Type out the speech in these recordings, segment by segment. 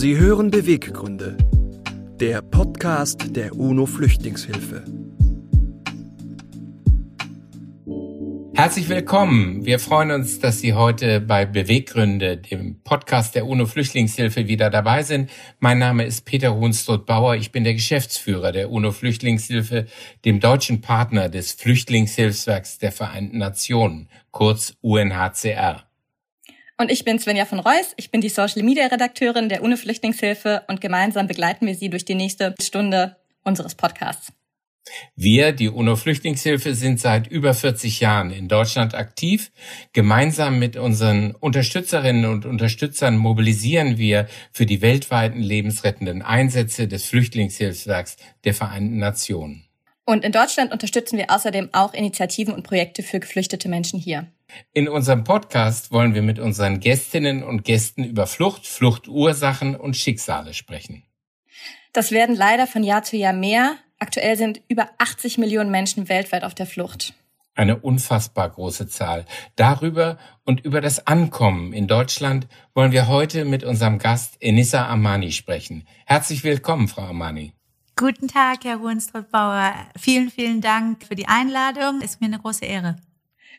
Sie hören Beweggründe, der Podcast der UNO Flüchtlingshilfe. Herzlich willkommen. Wir freuen uns, dass Sie heute bei Beweggründe, dem Podcast der UNO Flüchtlingshilfe, wieder dabei sind. Mein Name ist Peter Hunstroth-Bauer. Ich bin der Geschäftsführer der UNO Flüchtlingshilfe, dem deutschen Partner des Flüchtlingshilfswerks der Vereinten Nationen, kurz UNHCR. Und ich bin Svenja von Reuss. Ich bin die Social Media Redakteurin der UNO Flüchtlingshilfe und gemeinsam begleiten wir Sie durch die nächste Stunde unseres Podcasts. Wir, die UNO-Flüchtlingshilfe, sind seit über 40 Jahren in Deutschland aktiv. Gemeinsam mit unseren Unterstützerinnen und Unterstützern mobilisieren wir für die weltweiten lebensrettenden Einsätze des Flüchtlingshilfswerks der Vereinten Nationen. Und in Deutschland unterstützen wir außerdem auch Initiativen und Projekte für geflüchtete Menschen hier. In unserem Podcast wollen wir mit unseren Gästinnen und Gästen über Flucht, Fluchtursachen und Schicksale sprechen. Das werden leider von Jahr zu Jahr mehr. Aktuell sind über 80 Millionen Menschen weltweit auf der Flucht. Eine unfassbar große Zahl. Darüber und über das Ankommen in Deutschland wollen wir heute mit unserem Gast Enissa Amani sprechen. Herzlich willkommen, Frau Amani. Guten Tag, Herr Hohenstrott-Bauer. Vielen, vielen Dank für die Einladung. Ist mir eine große Ehre.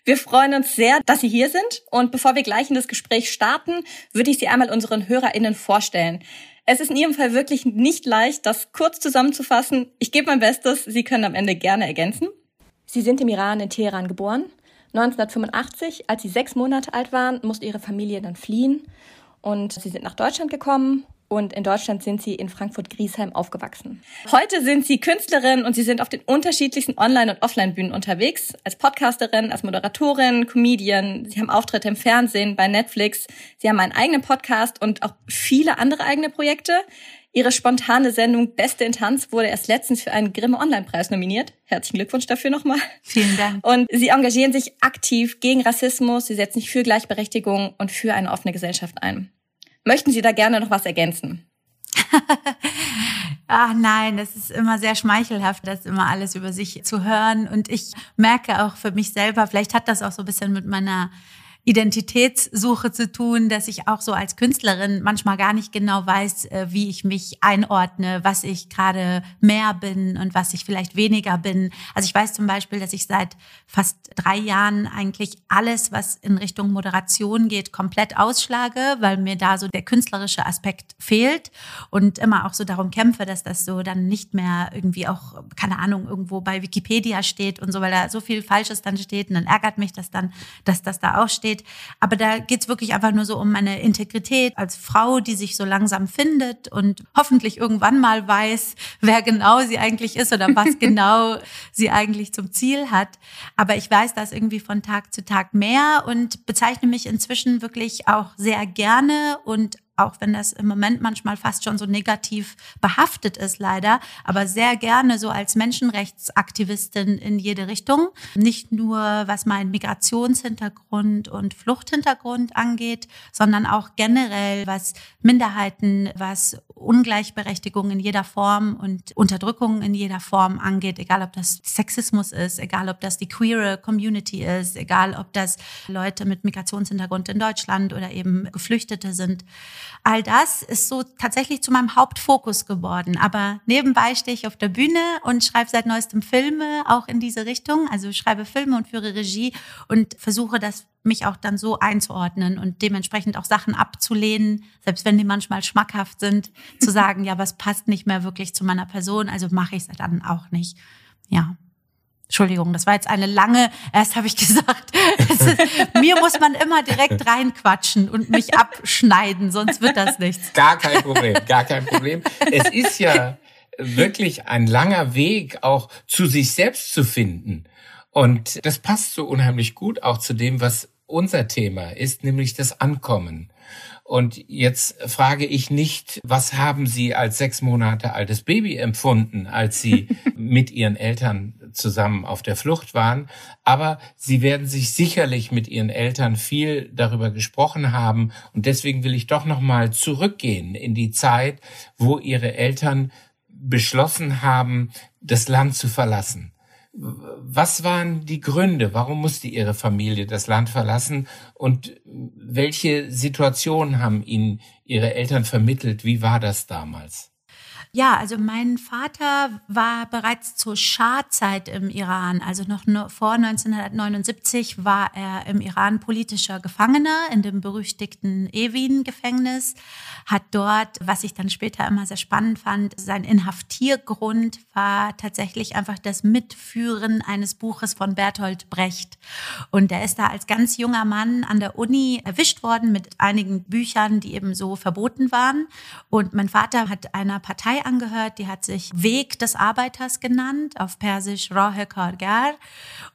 Wir freuen uns sehr, dass Sie hier sind. Und bevor wir gleich in das Gespräch starten, würde ich Sie einmal unseren HörerInnen vorstellen. Es ist in Ihrem Fall wirklich nicht leicht, das kurz zusammenzufassen. Ich gebe mein Bestes. Sie können am Ende gerne ergänzen. Sie sind im Iran in Teheran geboren. 1985, als Sie sechs Monate alt waren, musste Ihre Familie dann fliehen. Und Sie sind nach Deutschland gekommen und in Deutschland sind sie in Frankfurt-Griesheim aufgewachsen. Heute sind sie Künstlerin und sie sind auf den unterschiedlichsten Online- und Offline-Bühnen unterwegs. Als Podcasterin, als Moderatorin, Comedian. Sie haben Auftritte im Fernsehen, bei Netflix. Sie haben einen eigenen Podcast und auch viele andere eigene Projekte. Ihre spontane Sendung Beste in Tanz wurde erst letztens für einen Grimme Online-Preis nominiert. Herzlichen Glückwunsch dafür nochmal. Vielen Dank. Und Sie engagieren sich aktiv gegen Rassismus. Sie setzen sich für Gleichberechtigung und für eine offene Gesellschaft ein. Möchten Sie da gerne noch was ergänzen? Ach nein, das ist immer sehr schmeichelhaft, das immer alles über sich zu hören. Und ich merke auch für mich selber, vielleicht hat das auch so ein bisschen mit meiner Identitätssuche zu tun, dass ich auch so als Künstlerin manchmal gar nicht genau weiß, äh, wie ich mich einordne, was ich gerade mehr bin und was ich vielleicht weniger bin. Also ich weiß zum Beispiel, dass ich seit fast drei Jahren eigentlich alles, was in Richtung Moderation geht, komplett ausschlage, weil mir da so der künstlerische Aspekt fehlt und immer auch so darum kämpfe, dass das so dann nicht mehr irgendwie auch, keine Ahnung, irgendwo bei Wikipedia steht und so, weil da so viel Falsches dann steht und dann ärgert mich das dann, dass das da auch steht steht. Aber da geht es wirklich einfach nur so um meine Integrität als Frau, die sich so langsam findet und hoffentlich irgendwann mal weiß, wer genau sie eigentlich ist oder was genau sie eigentlich zum Ziel hat. Aber ich weiß das irgendwie von Tag zu Tag mehr und bezeichne mich inzwischen wirklich auch sehr gerne und auch wenn das im Moment manchmal fast schon so negativ behaftet ist, leider, aber sehr gerne so als Menschenrechtsaktivistin in jede Richtung. Nicht nur was meinen Migrationshintergrund und Fluchthintergrund angeht, sondern auch generell was Minderheiten, was Ungleichberechtigung in jeder Form und Unterdrückung in jeder Form angeht, egal ob das Sexismus ist, egal ob das die queere Community ist, egal ob das Leute mit Migrationshintergrund in Deutschland oder eben Geflüchtete sind. All das ist so tatsächlich zu meinem Hauptfokus geworden. Aber nebenbei stehe ich auf der Bühne und schreibe seit neuestem Filme auch in diese Richtung. Also schreibe Filme und führe Regie und versuche das mich auch dann so einzuordnen und dementsprechend auch Sachen abzulehnen, selbst wenn die manchmal schmackhaft sind, zu sagen, ja, was passt nicht mehr wirklich zu meiner Person, also mache ich es dann auch nicht. Ja. Entschuldigung, das war jetzt eine lange, erst habe ich gesagt, ist, mir muss man immer direkt reinquatschen und mich abschneiden, sonst wird das nichts. Gar kein Problem, gar kein Problem. Es ist ja wirklich ein langer Weg, auch zu sich selbst zu finden. Und das passt so unheimlich gut auch zu dem, was unser Thema ist, nämlich das Ankommen. Und jetzt frage ich nicht, was haben Sie als sechs Monate altes Baby empfunden, als Sie mit Ihren Eltern zusammen auf der Flucht waren. Aber Sie werden sich sicherlich mit Ihren Eltern viel darüber gesprochen haben. Und deswegen will ich doch nochmal zurückgehen in die Zeit, wo Ihre Eltern beschlossen haben, das Land zu verlassen. Was waren die Gründe? Warum musste Ihre Familie das Land verlassen? Und welche Situationen haben Ihnen Ihre Eltern vermittelt? Wie war das damals? Ja, also mein Vater war bereits zur Schah-Zeit im Iran. Also noch vor 1979 war er im Iran politischer Gefangener in dem berüchtigten Evin-Gefängnis, hat dort, was ich dann später immer sehr spannend fand, sein Inhaftiergrund war tatsächlich einfach das Mitführen eines Buches von Bertolt Brecht. Und er ist da als ganz junger Mann an der Uni erwischt worden mit einigen Büchern, die eben so verboten waren. Und mein Vater hat einer Partei angehört, die hat sich Weg des Arbeiters genannt, auf Persisch Rohe Kargar.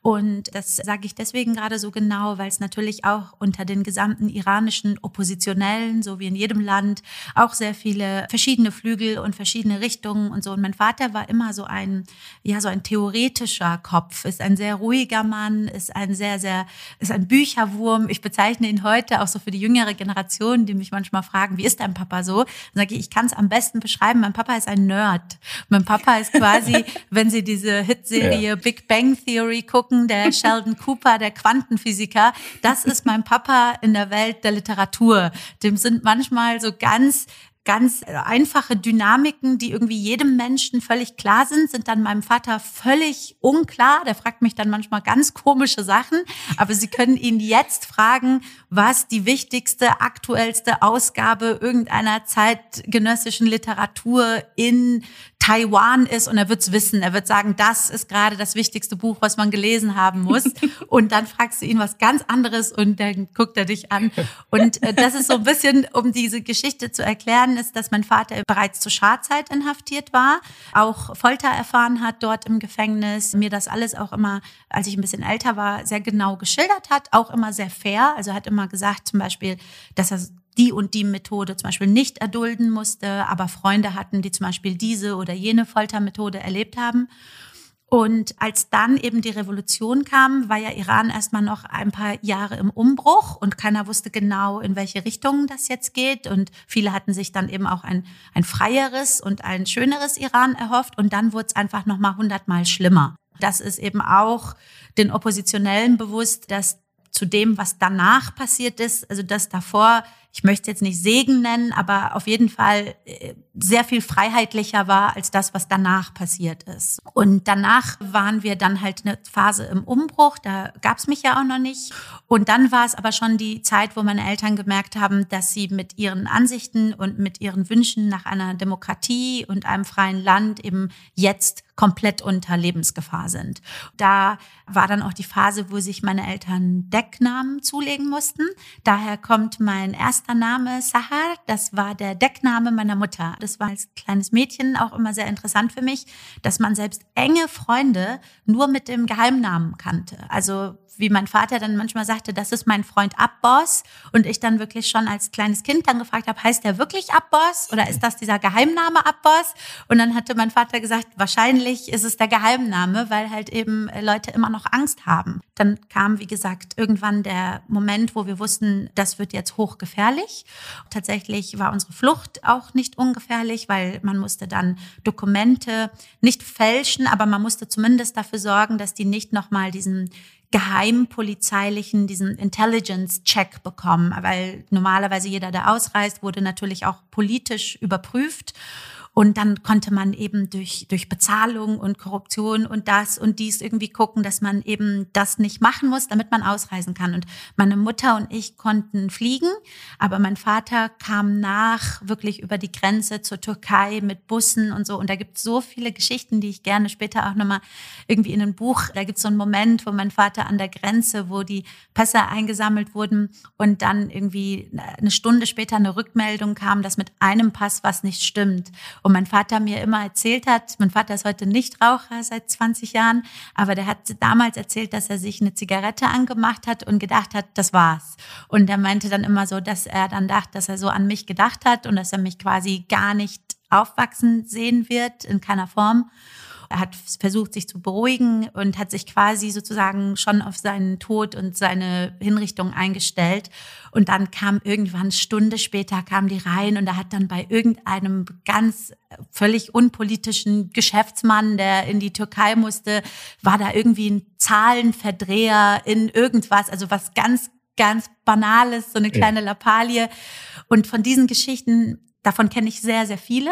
Und das sage ich deswegen gerade so genau, weil es natürlich auch unter den gesamten iranischen Oppositionellen, so wie in jedem Land, auch sehr viele verschiedene Flügel und verschiedene Richtungen und so. Und mein Vater war immer so ein, ja, so ein theoretischer Kopf, ist ein sehr ruhiger Mann, ist ein sehr, sehr, ist ein Bücherwurm. Ich bezeichne ihn heute auch so für die jüngere Generation, die mich manchmal fragen, wie ist dein Papa so? Dann sage ich, ich kann es am besten beschreiben. Mein Papa ist ein Nerd. Mein Papa ist quasi, wenn Sie diese Hitserie ja. Big Bang Theory gucken, der Sheldon Cooper, der Quantenphysiker, das ist mein Papa in der Welt der Literatur. Dem sind manchmal so ganz ganz einfache Dynamiken, die irgendwie jedem Menschen völlig klar sind, sind dann meinem Vater völlig unklar. Der fragt mich dann manchmal ganz komische Sachen, aber Sie können ihn jetzt fragen, was die wichtigste, aktuellste Ausgabe irgendeiner zeitgenössischen Literatur in Taiwan ist und er wird's wissen. Er wird sagen, das ist gerade das wichtigste Buch, was man gelesen haben muss. und dann fragst du ihn was ganz anderes und dann guckt er dich an. Und äh, das ist so ein bisschen, um diese Geschichte zu erklären, ist, dass mein Vater bereits zur Scharzeit inhaftiert war, auch Folter erfahren hat dort im Gefängnis, mir das alles auch immer, als ich ein bisschen älter war, sehr genau geschildert hat, auch immer sehr fair. Also hat immer gesagt zum Beispiel, dass er die und die Methode zum Beispiel nicht erdulden musste, aber Freunde hatten, die zum Beispiel diese oder jene Foltermethode erlebt haben. Und als dann eben die Revolution kam, war ja Iran erstmal noch ein paar Jahre im Umbruch und keiner wusste genau, in welche Richtung das jetzt geht. Und viele hatten sich dann eben auch ein, ein freieres und ein schöneres Iran erhofft. Und dann wurde es einfach nochmal hundertmal schlimmer. Das ist eben auch den Oppositionellen bewusst, dass zu dem, was danach passiert ist, also das davor ich möchte jetzt nicht Segen nennen, aber auf jeden Fall äh, sehr viel freiheitlicher war als das, was danach passiert ist. Und danach waren wir dann halt eine Phase im Umbruch, da gab es mich ja auch noch nicht. Und dann war es aber schon die Zeit, wo meine Eltern gemerkt haben, dass sie mit ihren Ansichten und mit ihren Wünschen nach einer Demokratie und einem freien Land eben jetzt komplett unter Lebensgefahr sind. Da war dann auch die Phase, wo sich meine Eltern Decknamen zulegen mussten. Daher kommt mein erster Name Sahar, das war der Deckname meiner Mutter. Das war als kleines Mädchen auch immer sehr interessant für mich, dass man selbst enge Freunde nur mit dem Geheimnamen kannte. Also wie mein Vater dann manchmal sagte, das ist mein Freund Abbos und ich dann wirklich schon als kleines Kind dann gefragt habe, heißt der wirklich Abbos oder ist das dieser Geheimname Abbos? Und dann hatte mein Vater gesagt, wahrscheinlich ist es der Geheimname, weil halt eben Leute immer noch Angst haben. Dann kam, wie gesagt, irgendwann der Moment, wo wir wussten, das wird jetzt hochgefährlich. Tatsächlich war unsere Flucht auch nicht ungefährlich, weil man musste dann Dokumente nicht fälschen, aber man musste zumindest dafür sorgen, dass die nicht nochmal diesen geheimpolizeilichen, diesen Intelligence-Check bekommen, weil normalerweise jeder, der ausreist, wurde natürlich auch politisch überprüft. Und dann konnte man eben durch, durch Bezahlung und Korruption und das und dies irgendwie gucken, dass man eben das nicht machen muss, damit man ausreisen kann. Und meine Mutter und ich konnten fliegen, aber mein Vater kam nach wirklich über die Grenze zur Türkei mit Bussen und so. Und da gibt es so viele Geschichten, die ich gerne später auch nochmal irgendwie in ein Buch, da gibt es so einen Moment, wo mein Vater an der Grenze, wo die Pässe eingesammelt wurden und dann irgendwie eine Stunde später eine Rückmeldung kam, dass mit einem Pass was nicht stimmt. Und mein Vater mir immer erzählt hat, mein Vater ist heute nicht Raucher seit 20 Jahren, aber der hat damals erzählt, dass er sich eine Zigarette angemacht hat und gedacht hat, das war's. Und er meinte dann immer so, dass er dann dachte, dass er so an mich gedacht hat und dass er mich quasi gar nicht aufwachsen sehen wird, in keiner Form. Er hat versucht, sich zu beruhigen und hat sich quasi sozusagen schon auf seinen Tod und seine Hinrichtung eingestellt. Und dann kam irgendwann Stunde später kam die rein und er hat dann bei irgendeinem ganz völlig unpolitischen Geschäftsmann, der in die Türkei musste, war da irgendwie ein Zahlenverdreher in irgendwas, also was ganz, ganz Banales, so eine kleine ja. Lappalie. Und von diesen Geschichten Davon kenne ich sehr, sehr viele.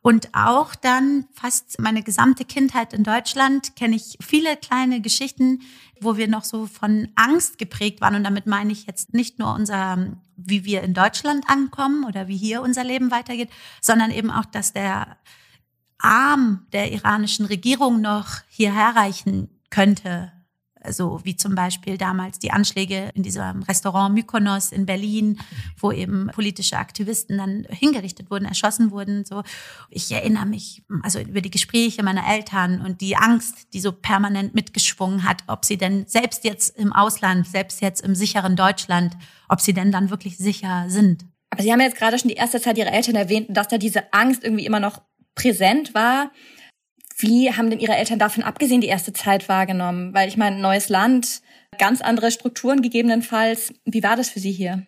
Und auch dann fast meine gesamte Kindheit in Deutschland kenne ich viele kleine Geschichten, wo wir noch so von Angst geprägt waren. Und damit meine ich jetzt nicht nur unser, wie wir in Deutschland ankommen oder wie hier unser Leben weitergeht, sondern eben auch, dass der Arm der iranischen Regierung noch hierher reichen könnte also wie zum Beispiel damals die Anschläge in diesem Restaurant Mykonos in Berlin, wo eben politische Aktivisten dann hingerichtet wurden, erschossen wurden. So, ich erinnere mich also über die Gespräche meiner Eltern und die Angst, die so permanent mitgeschwungen hat, ob sie denn selbst jetzt im Ausland, selbst jetzt im sicheren Deutschland, ob sie denn dann wirklich sicher sind. Aber Sie haben jetzt gerade schon die erste Zeit Ihrer Eltern erwähnt, dass da diese Angst irgendwie immer noch präsent war. Wie haben denn Ihre Eltern davon abgesehen die erste Zeit wahrgenommen? Weil ich meine, neues Land, ganz andere Strukturen gegebenenfalls. Wie war das für Sie hier?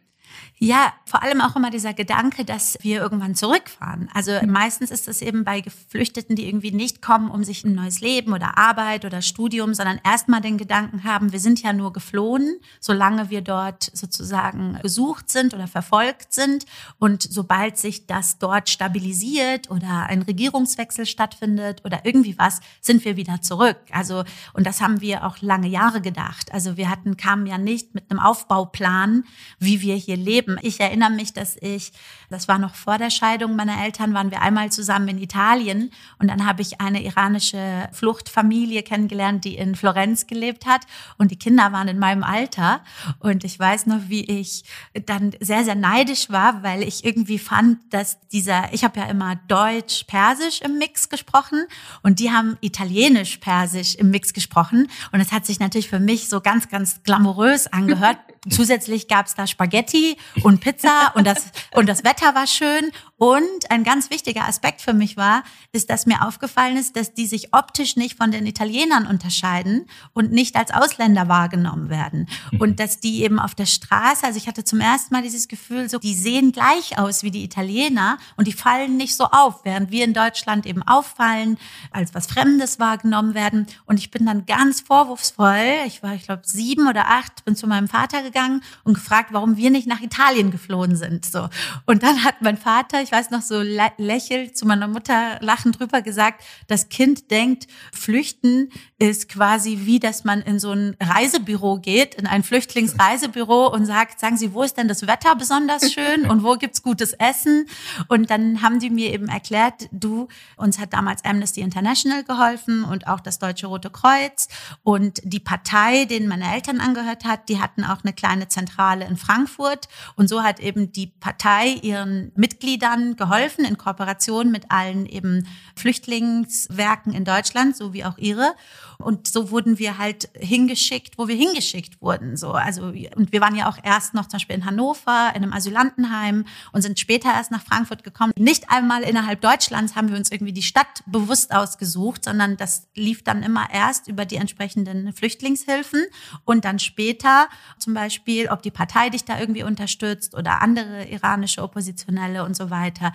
Ja, vor allem auch immer dieser Gedanke, dass wir irgendwann zurückfahren. Also meistens ist es eben bei Geflüchteten, die irgendwie nicht kommen, um sich ein neues Leben oder Arbeit oder Studium, sondern erstmal den Gedanken haben, wir sind ja nur geflohen, solange wir dort sozusagen gesucht sind oder verfolgt sind. Und sobald sich das dort stabilisiert oder ein Regierungswechsel stattfindet oder irgendwie was, sind wir wieder zurück. Also, und das haben wir auch lange Jahre gedacht. Also wir hatten, kamen ja nicht mit einem Aufbauplan, wie wir hier leben. Ich erinnere mich, dass ich, das war noch vor der Scheidung meiner Eltern, waren wir einmal zusammen in Italien und dann habe ich eine iranische Fluchtfamilie kennengelernt, die in Florenz gelebt hat. Und die Kinder waren in meinem Alter. Und ich weiß noch, wie ich dann sehr, sehr neidisch war, weil ich irgendwie fand, dass dieser, ich habe ja immer Deutsch-Persisch im Mix gesprochen und die haben Italienisch-Persisch im Mix gesprochen. Und es hat sich natürlich für mich so ganz, ganz glamourös angehört. Zusätzlich gab es da Spaghetti und Pizza und das, und das Wetter war schön. Und ein ganz wichtiger Aspekt für mich war, ist, dass mir aufgefallen ist, dass die sich optisch nicht von den Italienern unterscheiden und nicht als Ausländer wahrgenommen werden. Mhm. Und dass die eben auf der Straße, also ich hatte zum ersten Mal dieses Gefühl, so, die sehen gleich aus wie die Italiener und die fallen nicht so auf, während wir in Deutschland eben auffallen, als was Fremdes wahrgenommen werden. Und ich bin dann ganz vorwurfsvoll, ich war, ich glaube, sieben oder acht, bin zu meinem Vater gegangen und gefragt, warum wir nicht nach Italien geflohen sind. So. Und dann hat mein Vater, ich weiß noch so lächelt zu meiner Mutter lachend drüber gesagt, das Kind denkt, flüchten ist quasi wie, dass man in so ein Reisebüro geht, in ein Flüchtlingsreisebüro und sagt, sagen Sie, wo ist denn das Wetter besonders schön und wo gibt's gutes Essen? Und dann haben die mir eben erklärt, du, uns hat damals Amnesty International geholfen und auch das Deutsche Rote Kreuz und die Partei, denen meine Eltern angehört hat, die hatten auch eine kleine Zentrale in Frankfurt und so hat eben die Partei ihren Mitgliedern geholfen in Kooperation mit allen eben Flüchtlingswerken in Deutschland, so wie auch ihre. Und so wurden wir halt hingeschickt, wo wir hingeschickt wurden. So, also, und wir waren ja auch erst noch zum Beispiel in Hannover, in einem Asylantenheim und sind später erst nach Frankfurt gekommen. Nicht einmal innerhalb Deutschlands haben wir uns irgendwie die Stadt bewusst ausgesucht, sondern das lief dann immer erst über die entsprechenden Flüchtlingshilfen und dann später zum Beispiel, ob die Partei dich da irgendwie unterstützt oder andere iranische Oppositionelle und so weiter.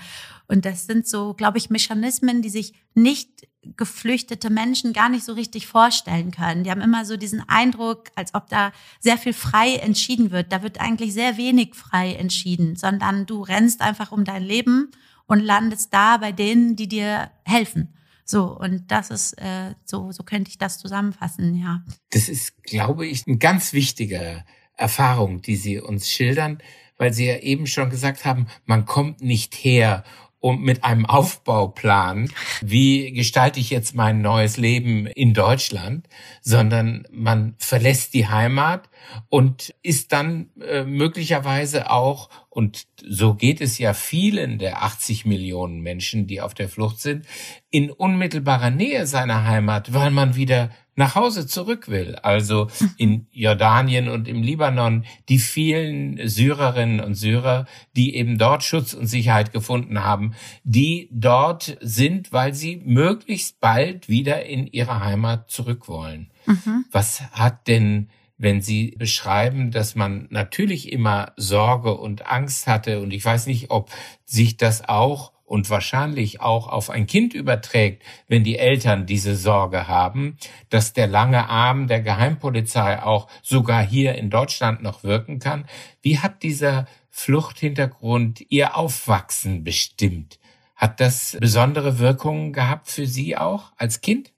Und das sind so, glaube ich, Mechanismen, die sich nicht geflüchtete Menschen gar nicht so richtig vorstellen können. Die haben immer so diesen Eindruck, als ob da sehr viel frei entschieden wird. Da wird eigentlich sehr wenig frei entschieden, sondern du rennst einfach um dein Leben und landest da bei denen, die dir helfen. So, und das ist, äh, so, so könnte ich das zusammenfassen, ja. Das ist, glaube ich, eine ganz wichtige Erfahrung, die Sie uns schildern, weil Sie ja eben schon gesagt haben, man kommt nicht her, um mit einem Aufbauplan, wie gestalte ich jetzt mein neues Leben in Deutschland, sondern man verlässt die Heimat und ist dann äh, möglicherweise auch, und so geht es ja vielen der 80 Millionen Menschen, die auf der Flucht sind, in unmittelbarer Nähe seiner Heimat, weil man wieder nach Hause zurück will. Also in Jordanien und im Libanon die vielen Syrerinnen und Syrer, die eben dort Schutz und Sicherheit gefunden haben, die dort sind, weil sie möglichst bald wieder in ihre Heimat zurück wollen. Mhm. Was hat denn wenn Sie beschreiben, dass man natürlich immer Sorge und Angst hatte und ich weiß nicht, ob sich das auch und wahrscheinlich auch auf ein Kind überträgt, wenn die Eltern diese Sorge haben, dass der lange Arm der Geheimpolizei auch sogar hier in Deutschland noch wirken kann. Wie hat dieser Fluchthintergrund Ihr Aufwachsen bestimmt? Hat das besondere Wirkungen gehabt für Sie auch als Kind?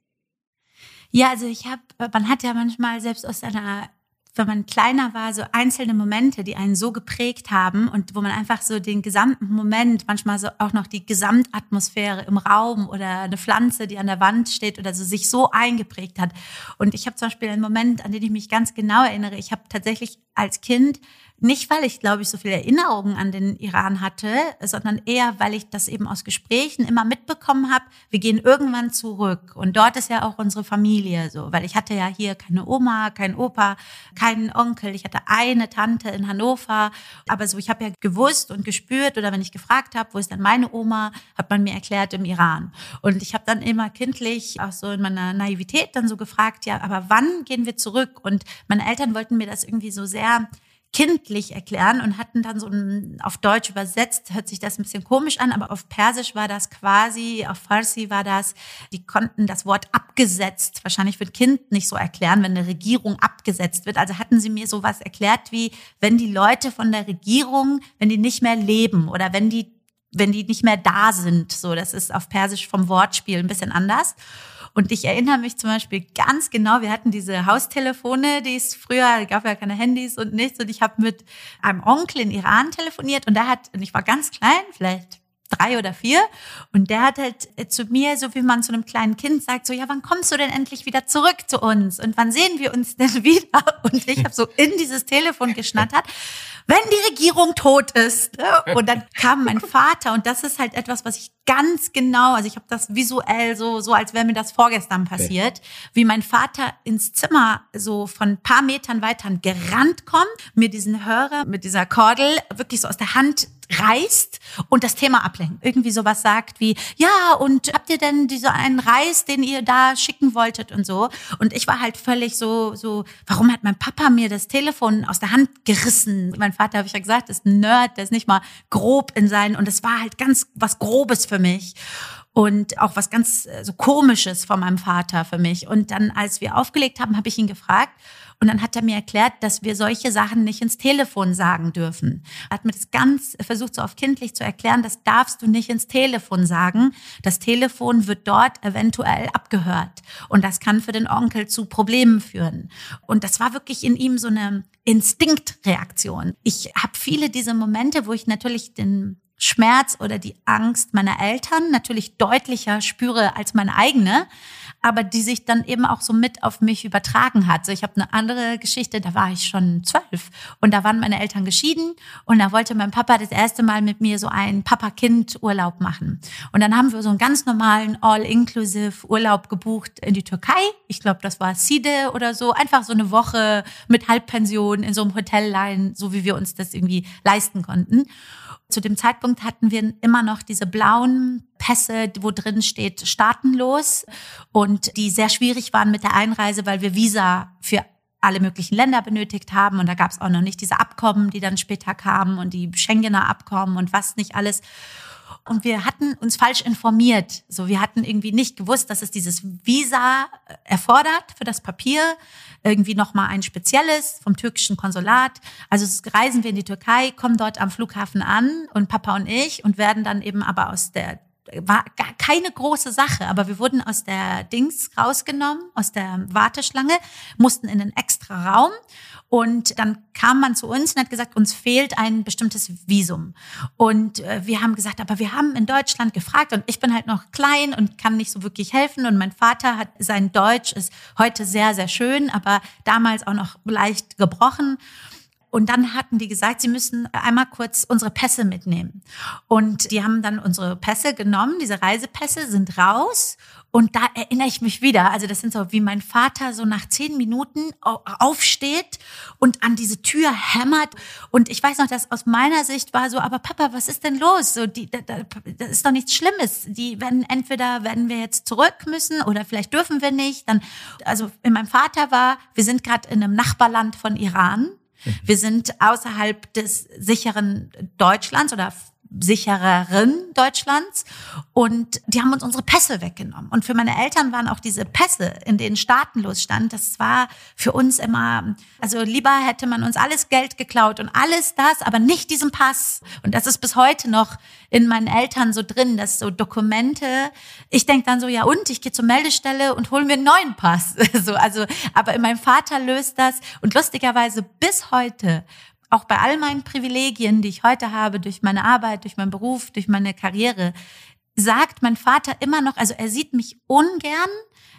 Ja, also ich habe, man hat ja manchmal selbst aus einer wenn man kleiner war, so einzelne Momente, die einen so geprägt haben und wo man einfach so den gesamten Moment, manchmal so auch noch die Gesamtatmosphäre im Raum oder eine Pflanze, die an der Wand steht oder so sich so eingeprägt hat. Und ich habe zum Beispiel einen Moment, an den ich mich ganz genau erinnere. Ich habe tatsächlich als Kind nicht, weil ich, glaube ich, so viele Erinnerungen an den Iran hatte, sondern eher, weil ich das eben aus Gesprächen immer mitbekommen habe, wir gehen irgendwann zurück. Und dort ist ja auch unsere Familie so, weil ich hatte ja hier keine Oma, kein Opa, keinen Onkel. Ich hatte eine Tante in Hannover. Aber so, ich habe ja gewusst und gespürt oder wenn ich gefragt habe, wo ist denn meine Oma, hat man mir erklärt im Iran. Und ich habe dann immer kindlich, auch so in meiner Naivität dann so gefragt, ja, aber wann gehen wir zurück? Und meine Eltern wollten mir das irgendwie so sehr kindlich erklären und hatten dann so ein, auf Deutsch übersetzt, hört sich das ein bisschen komisch an, aber auf Persisch war das quasi, auf Farsi war das, die konnten das Wort abgesetzt, wahrscheinlich ein Kind nicht so erklären, wenn eine Regierung abgesetzt wird. Also hatten sie mir sowas erklärt wie, wenn die Leute von der Regierung, wenn die nicht mehr leben oder wenn die wenn die nicht mehr da sind. So, das ist auf Persisch vom Wortspiel ein bisschen anders. Und ich erinnere mich zum Beispiel ganz genau, wir hatten diese Haustelefone, die es früher, gab ja keine Handys und nichts. Und ich habe mit einem Onkel in Iran telefoniert und der hat, und ich war ganz klein, vielleicht drei oder vier. Und der hat halt äh, zu mir, so wie man zu einem kleinen Kind sagt, so, ja, wann kommst du denn endlich wieder zurück zu uns? Und wann sehen wir uns denn wieder? Und ich habe so in dieses Telefon geschnattert wenn die Regierung tot ist. Und dann kam mein Vater und das ist halt etwas, was ich ganz genau, also ich habe das visuell so, so als wäre mir das vorgestern passiert, wie mein Vater ins Zimmer so von ein paar Metern weiter gerannt kommt, mir diesen Hörer mit dieser Kordel wirklich so aus der Hand reißt und das Thema ablenkt. Irgendwie sowas sagt wie, ja, und habt ihr denn diese einen Reis, den ihr da schicken wolltet und so? Und ich war halt völlig so, so, warum hat mein Papa mir das Telefon aus der Hand gerissen? Mein Vater, habe ich ja gesagt, ist ein Nerd, der ist nicht mal grob in seinen, und es war halt ganz was Grobes für mich und auch was ganz äh, so komisches von meinem Vater für mich. Und dann, als wir aufgelegt haben, habe ich ihn gefragt und dann hat er mir erklärt, dass wir solche Sachen nicht ins Telefon sagen dürfen. Er hat mir das ganz versucht, so auf kindlich zu erklären, das darfst du nicht ins Telefon sagen. Das Telefon wird dort eventuell abgehört und das kann für den Onkel zu Problemen führen. Und das war wirklich in ihm so eine Instinktreaktion. Ich habe viele diese Momente, wo ich natürlich den Schmerz oder die Angst meiner Eltern natürlich deutlicher spüre als meine eigene, aber die sich dann eben auch so mit auf mich übertragen hat. So, ich habe eine andere Geschichte, da war ich schon zwölf und da waren meine Eltern geschieden und da wollte mein Papa das erste Mal mit mir so einen Papa-Kind-Urlaub machen. Und dann haben wir so einen ganz normalen All-Inclusive Urlaub gebucht in die Türkei. Ich glaube, das war Side oder so. Einfach so eine Woche mit Halbpension in so einem Hotelline, so wie wir uns das irgendwie leisten konnten. Zu dem Zeitpunkt hatten wir immer noch diese blauen Pässe, wo drin steht staatenlos und die sehr schwierig waren mit der Einreise, weil wir Visa für alle möglichen Länder benötigt haben und da gab es auch noch nicht diese Abkommen, die dann später kamen und die Schengener Abkommen und was nicht alles. Und wir hatten uns falsch informiert. So, wir hatten irgendwie nicht gewusst, dass es dieses Visa erfordert für das Papier. Irgendwie nochmal ein spezielles vom türkischen Konsulat. Also reisen wir in die Türkei, kommen dort am Flughafen an und Papa und ich und werden dann eben aber aus der war gar keine große Sache, aber wir wurden aus der Dings rausgenommen, aus der Warteschlange, mussten in einen extra Raum und dann kam man zu uns und hat gesagt, uns fehlt ein bestimmtes Visum. Und äh, wir haben gesagt, aber wir haben in Deutschland gefragt und ich bin halt noch klein und kann nicht so wirklich helfen. Und mein Vater hat sein Deutsch ist heute sehr, sehr schön, aber damals auch noch leicht gebrochen. Und dann hatten die gesagt, sie müssen einmal kurz unsere Pässe mitnehmen. Und die haben dann unsere Pässe genommen, diese Reisepässe sind raus. Und da erinnere ich mich wieder. Also das sind so, wie mein Vater so nach zehn Minuten aufsteht und an diese Tür hämmert. Und ich weiß noch, dass aus meiner Sicht war so, aber Papa, was ist denn los? So, die, das ist doch nichts Schlimmes. Die werden entweder werden wir jetzt zurück müssen oder vielleicht dürfen wir nicht. Dann, also in meinem Vater war, wir sind gerade in einem Nachbarland von Iran wir sind außerhalb des sicheren Deutschlands oder sichereren Deutschlands und die haben uns unsere Pässe weggenommen. Und für meine Eltern waren auch diese Pässe, in denen staatenlos stand, das war für uns immer, also lieber hätte man uns alles Geld geklaut und alles das, aber nicht diesen Pass. Und das ist bis heute noch in meinen Eltern so drin, dass so Dokumente, ich denke dann so, ja und, ich gehe zur Meldestelle und hole mir einen neuen Pass. so, also, aber in meinem Vater löst das und lustigerweise bis heute auch bei all meinen Privilegien, die ich heute habe, durch meine Arbeit, durch meinen Beruf, durch meine Karriere, sagt mein Vater immer noch, also er sieht mich ungern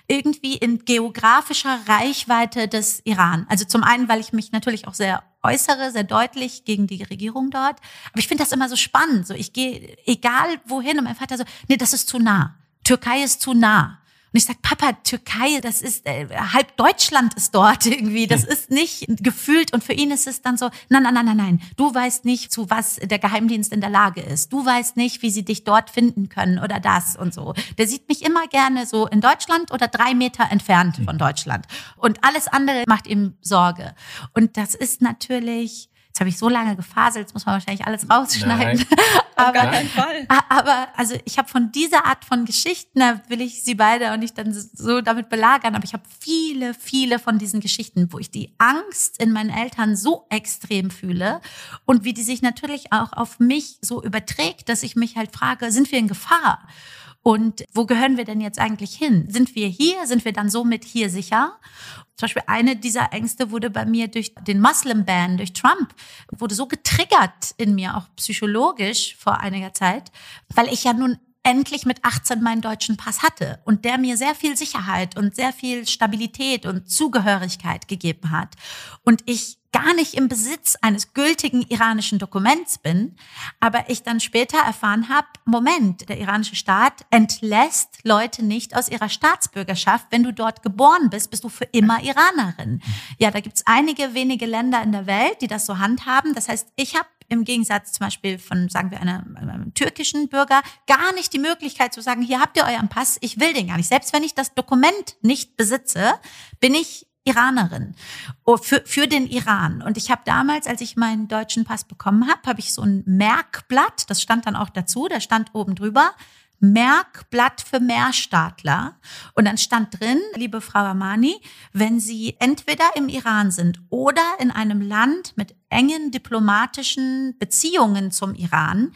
irgendwie in geografischer Reichweite des Iran. Also zum einen, weil ich mich natürlich auch sehr äußere, sehr deutlich gegen die Regierung dort. Aber ich finde das immer so spannend. So, ich gehe egal wohin und mein Vater so, nee, das ist zu nah. Türkei ist zu nah. Und ich sag, Papa, Türkei, das ist äh, halb Deutschland ist dort irgendwie. Das ist nicht gefühlt. Und für ihn ist es dann so, nein, nein, nein, nein, nein. Du weißt nicht, zu was der Geheimdienst in der Lage ist. Du weißt nicht, wie sie dich dort finden können oder das und so. Der sieht mich immer gerne so in Deutschland oder drei Meter entfernt von Deutschland. Und alles andere macht ihm Sorge. Und das ist natürlich Jetzt habe ich so lange gefaselt, jetzt muss man wahrscheinlich alles rausschneiden. Nein, aber, gar keinen Fall. aber also ich habe von dieser Art von Geschichten, da will ich sie beide und nicht dann so damit belagern, aber ich habe viele, viele von diesen Geschichten, wo ich die Angst in meinen Eltern so extrem fühle und wie die sich natürlich auch auf mich so überträgt, dass ich mich halt frage, sind wir in Gefahr? Und wo gehören wir denn jetzt eigentlich hin? Sind wir hier? Sind wir dann somit hier sicher? Zum Beispiel eine dieser Ängste wurde bei mir durch den Muslim-Ban, durch Trump, wurde so getriggert in mir, auch psychologisch vor einiger Zeit, weil ich ja nun endlich mit 18 meinen deutschen Pass hatte und der mir sehr viel Sicherheit und sehr viel Stabilität und Zugehörigkeit gegeben hat. Und ich gar nicht im Besitz eines gültigen iranischen Dokuments bin, aber ich dann später erfahren habe, Moment, der iranische Staat entlässt Leute nicht aus ihrer Staatsbürgerschaft. Wenn du dort geboren bist, bist du für immer Iranerin. Ja, da gibt's einige wenige Länder in der Welt, die das so handhaben. Das heißt, ich habe im Gegensatz zum Beispiel von, sagen wir, einem, einem, türkischen Bürger gar nicht die Möglichkeit zu sagen, hier habt ihr euren Pass, ich will den gar nicht. Selbst wenn ich das Dokument nicht besitze, bin ich Iranerin oh, für, für den Iran. Und ich habe damals, als ich meinen deutschen Pass bekommen habe, habe ich so ein Merkblatt, das stand dann auch dazu, da stand oben drüber, Merkblatt für Mehrstaatler. Und dann stand drin, liebe Frau Amani, wenn Sie entweder im Iran sind oder in einem Land mit engen diplomatischen Beziehungen zum Iran,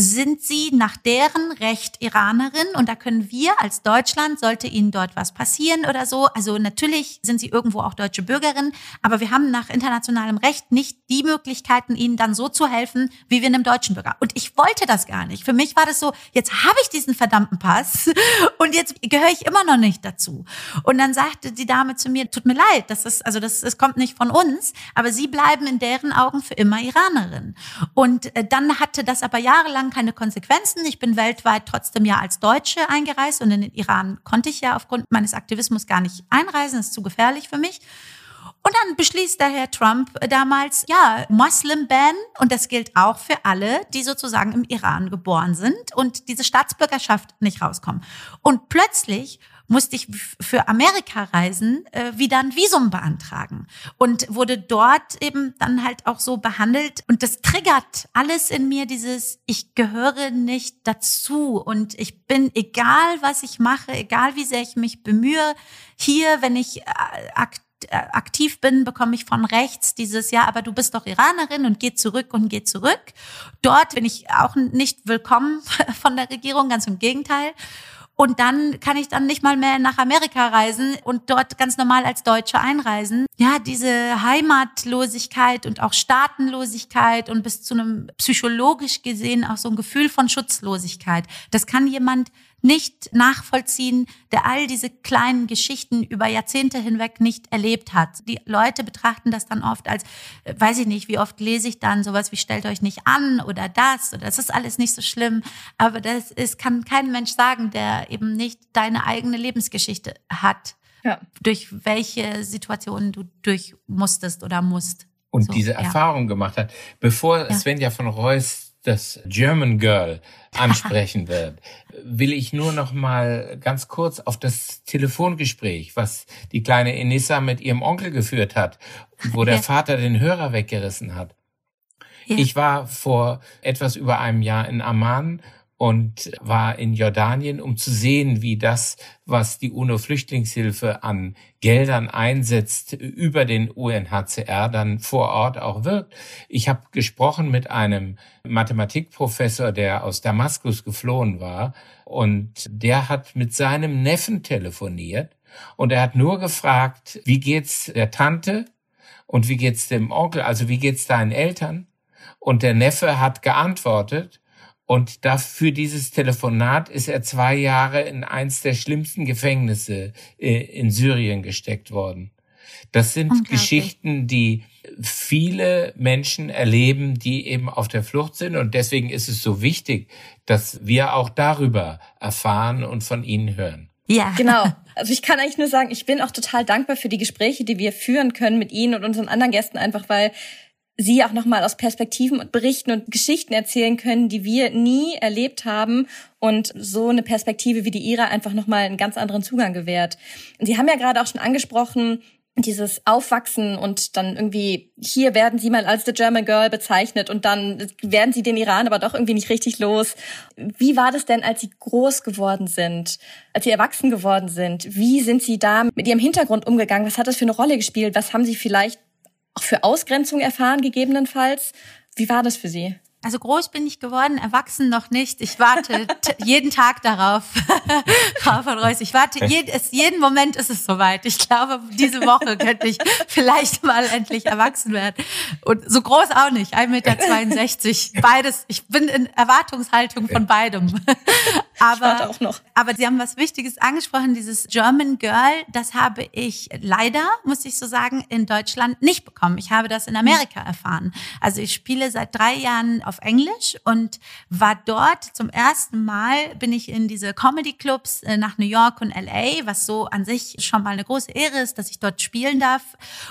sind sie nach deren Recht Iranerin und da können wir als Deutschland, sollte ihnen dort was passieren oder so, also natürlich sind sie irgendwo auch deutsche Bürgerin, aber wir haben nach internationalem Recht nicht die Möglichkeiten, ihnen dann so zu helfen, wie wir einem deutschen Bürger. Und ich wollte das gar nicht. Für mich war das so, jetzt habe ich diesen verdammten Pass und jetzt gehöre ich immer noch nicht dazu. Und dann sagte die Dame zu mir, tut mir leid, das ist, also das, das kommt nicht von uns, aber sie bleiben in deren Augen für immer Iranerin. Und äh, dann hatte das aber jahrelang Iran keine Konsequenzen. Ich bin weltweit trotzdem ja als Deutsche eingereist und in den Iran konnte ich ja aufgrund meines Aktivismus gar nicht einreisen. Das ist zu gefährlich für mich. Und dann beschließt der Herr Trump damals, ja, Muslim Ban. Und das gilt auch für alle, die sozusagen im Iran geboren sind und diese Staatsbürgerschaft nicht rauskommen. Und plötzlich musste ich für Amerika reisen, äh, wieder ein Visum beantragen und wurde dort eben dann halt auch so behandelt. Und das triggert alles in mir dieses, ich gehöre nicht dazu und ich bin, egal was ich mache, egal wie sehr ich mich bemühe, hier, wenn ich äh, aktiv äh, aktiv bin, bekomme ich von rechts dieses, ja, aber du bist doch Iranerin und geh zurück und geh zurück. Dort bin ich auch nicht willkommen von der Regierung, ganz im Gegenteil. Und dann kann ich dann nicht mal mehr nach Amerika reisen und dort ganz normal als Deutsche einreisen. Ja, diese Heimatlosigkeit und auch Staatenlosigkeit und bis zu einem psychologisch gesehen auch so ein Gefühl von Schutzlosigkeit. Das kann jemand nicht nachvollziehen, der all diese kleinen Geschichten über Jahrzehnte hinweg nicht erlebt hat. Die Leute betrachten das dann oft als, äh, weiß ich nicht, wie oft lese ich dann sowas wie stellt euch nicht an oder das oder das ist alles nicht so schlimm. Aber das ist, kann kein Mensch sagen, der eben nicht deine eigene Lebensgeschichte hat. Ja. Durch welche Situationen du durch musstest oder musst. Und so, diese Erfahrung gemacht hat. Bevor ja. Svenja von Reus das German Girl ansprechen wird, will ich nur noch mal ganz kurz auf das Telefongespräch, was die kleine Enissa mit ihrem Onkel geführt hat, wo der Vater den Hörer weggerissen hat. Ja. Ich war vor etwas über einem Jahr in Amman und war in Jordanien, um zu sehen, wie das, was die UNO-Flüchtlingshilfe an Geldern einsetzt, über den UNHCR dann vor Ort auch wirkt. Ich habe gesprochen mit einem Mathematikprofessor, der aus Damaskus geflohen war, und der hat mit seinem Neffen telefoniert und er hat nur gefragt, wie geht's der Tante und wie geht's dem Onkel, also wie geht's deinen Eltern? Und der Neffe hat geantwortet und dafür dieses Telefonat ist er zwei Jahre in eins der schlimmsten Gefängnisse äh, in Syrien gesteckt worden. Das sind Geschichten, die viele Menschen erleben, die eben auf der Flucht sind. Und deswegen ist es so wichtig, dass wir auch darüber erfahren und von ihnen hören. Ja, genau. Also ich kann eigentlich nur sagen, ich bin auch total dankbar für die Gespräche, die wir führen können mit Ihnen und unseren anderen Gästen, einfach weil sie auch nochmal aus Perspektiven und berichten und Geschichten erzählen können, die wir nie erlebt haben und so eine Perspektive wie die ihre einfach nochmal einen ganz anderen Zugang gewährt. Sie haben ja gerade auch schon angesprochen, dieses Aufwachsen und dann irgendwie, hier werden sie mal als The German Girl bezeichnet und dann werden sie den Iran aber doch irgendwie nicht richtig los. Wie war das denn, als sie groß geworden sind, als sie erwachsen geworden sind? Wie sind sie da mit ihrem Hintergrund umgegangen? Was hat das für eine Rolle gespielt? Was haben sie vielleicht auch für Ausgrenzung erfahren, gegebenenfalls. Wie war das für Sie? Also groß bin ich geworden, erwachsen noch nicht. Ich warte jeden Tag darauf, Frau von Reus. Ich warte, jeden, es, jeden Moment ist es soweit. Ich glaube, diese Woche könnte ich vielleicht mal endlich erwachsen werden. Und so groß auch nicht, 1,62 Meter. Beides. Ich bin in Erwartungshaltung von beidem. Aber, auch noch. aber Sie haben was Wichtiges angesprochen, dieses German Girl. Das habe ich leider, muss ich so sagen, in Deutschland nicht bekommen. Ich habe das in Amerika erfahren. Also ich spiele seit drei Jahren auf Englisch und war dort zum ersten Mal, bin ich in diese Comedy-Clubs äh, nach New York und LA, was so an sich schon mal eine große Ehre ist, dass ich dort spielen darf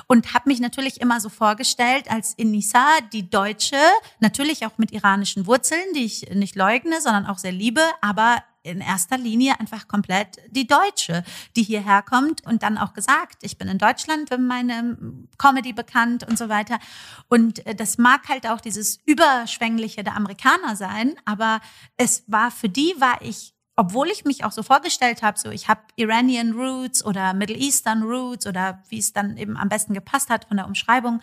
und habe mich natürlich immer so vorgestellt als Inisa, die Deutsche, natürlich auch mit iranischen Wurzeln, die ich nicht leugne, sondern auch sehr liebe, aber in erster Linie einfach komplett die Deutsche, die hierher kommt und dann auch gesagt, ich bin in Deutschland für meine Comedy bekannt und so weiter. Und äh, das mag halt auch dieses Überschwängliche der Amerikaner sein, aber es war für die war ich obwohl ich mich auch so vorgestellt habe, so ich habe Iranian Roots oder Middle Eastern Roots oder wie es dann eben am besten gepasst hat von der Umschreibung.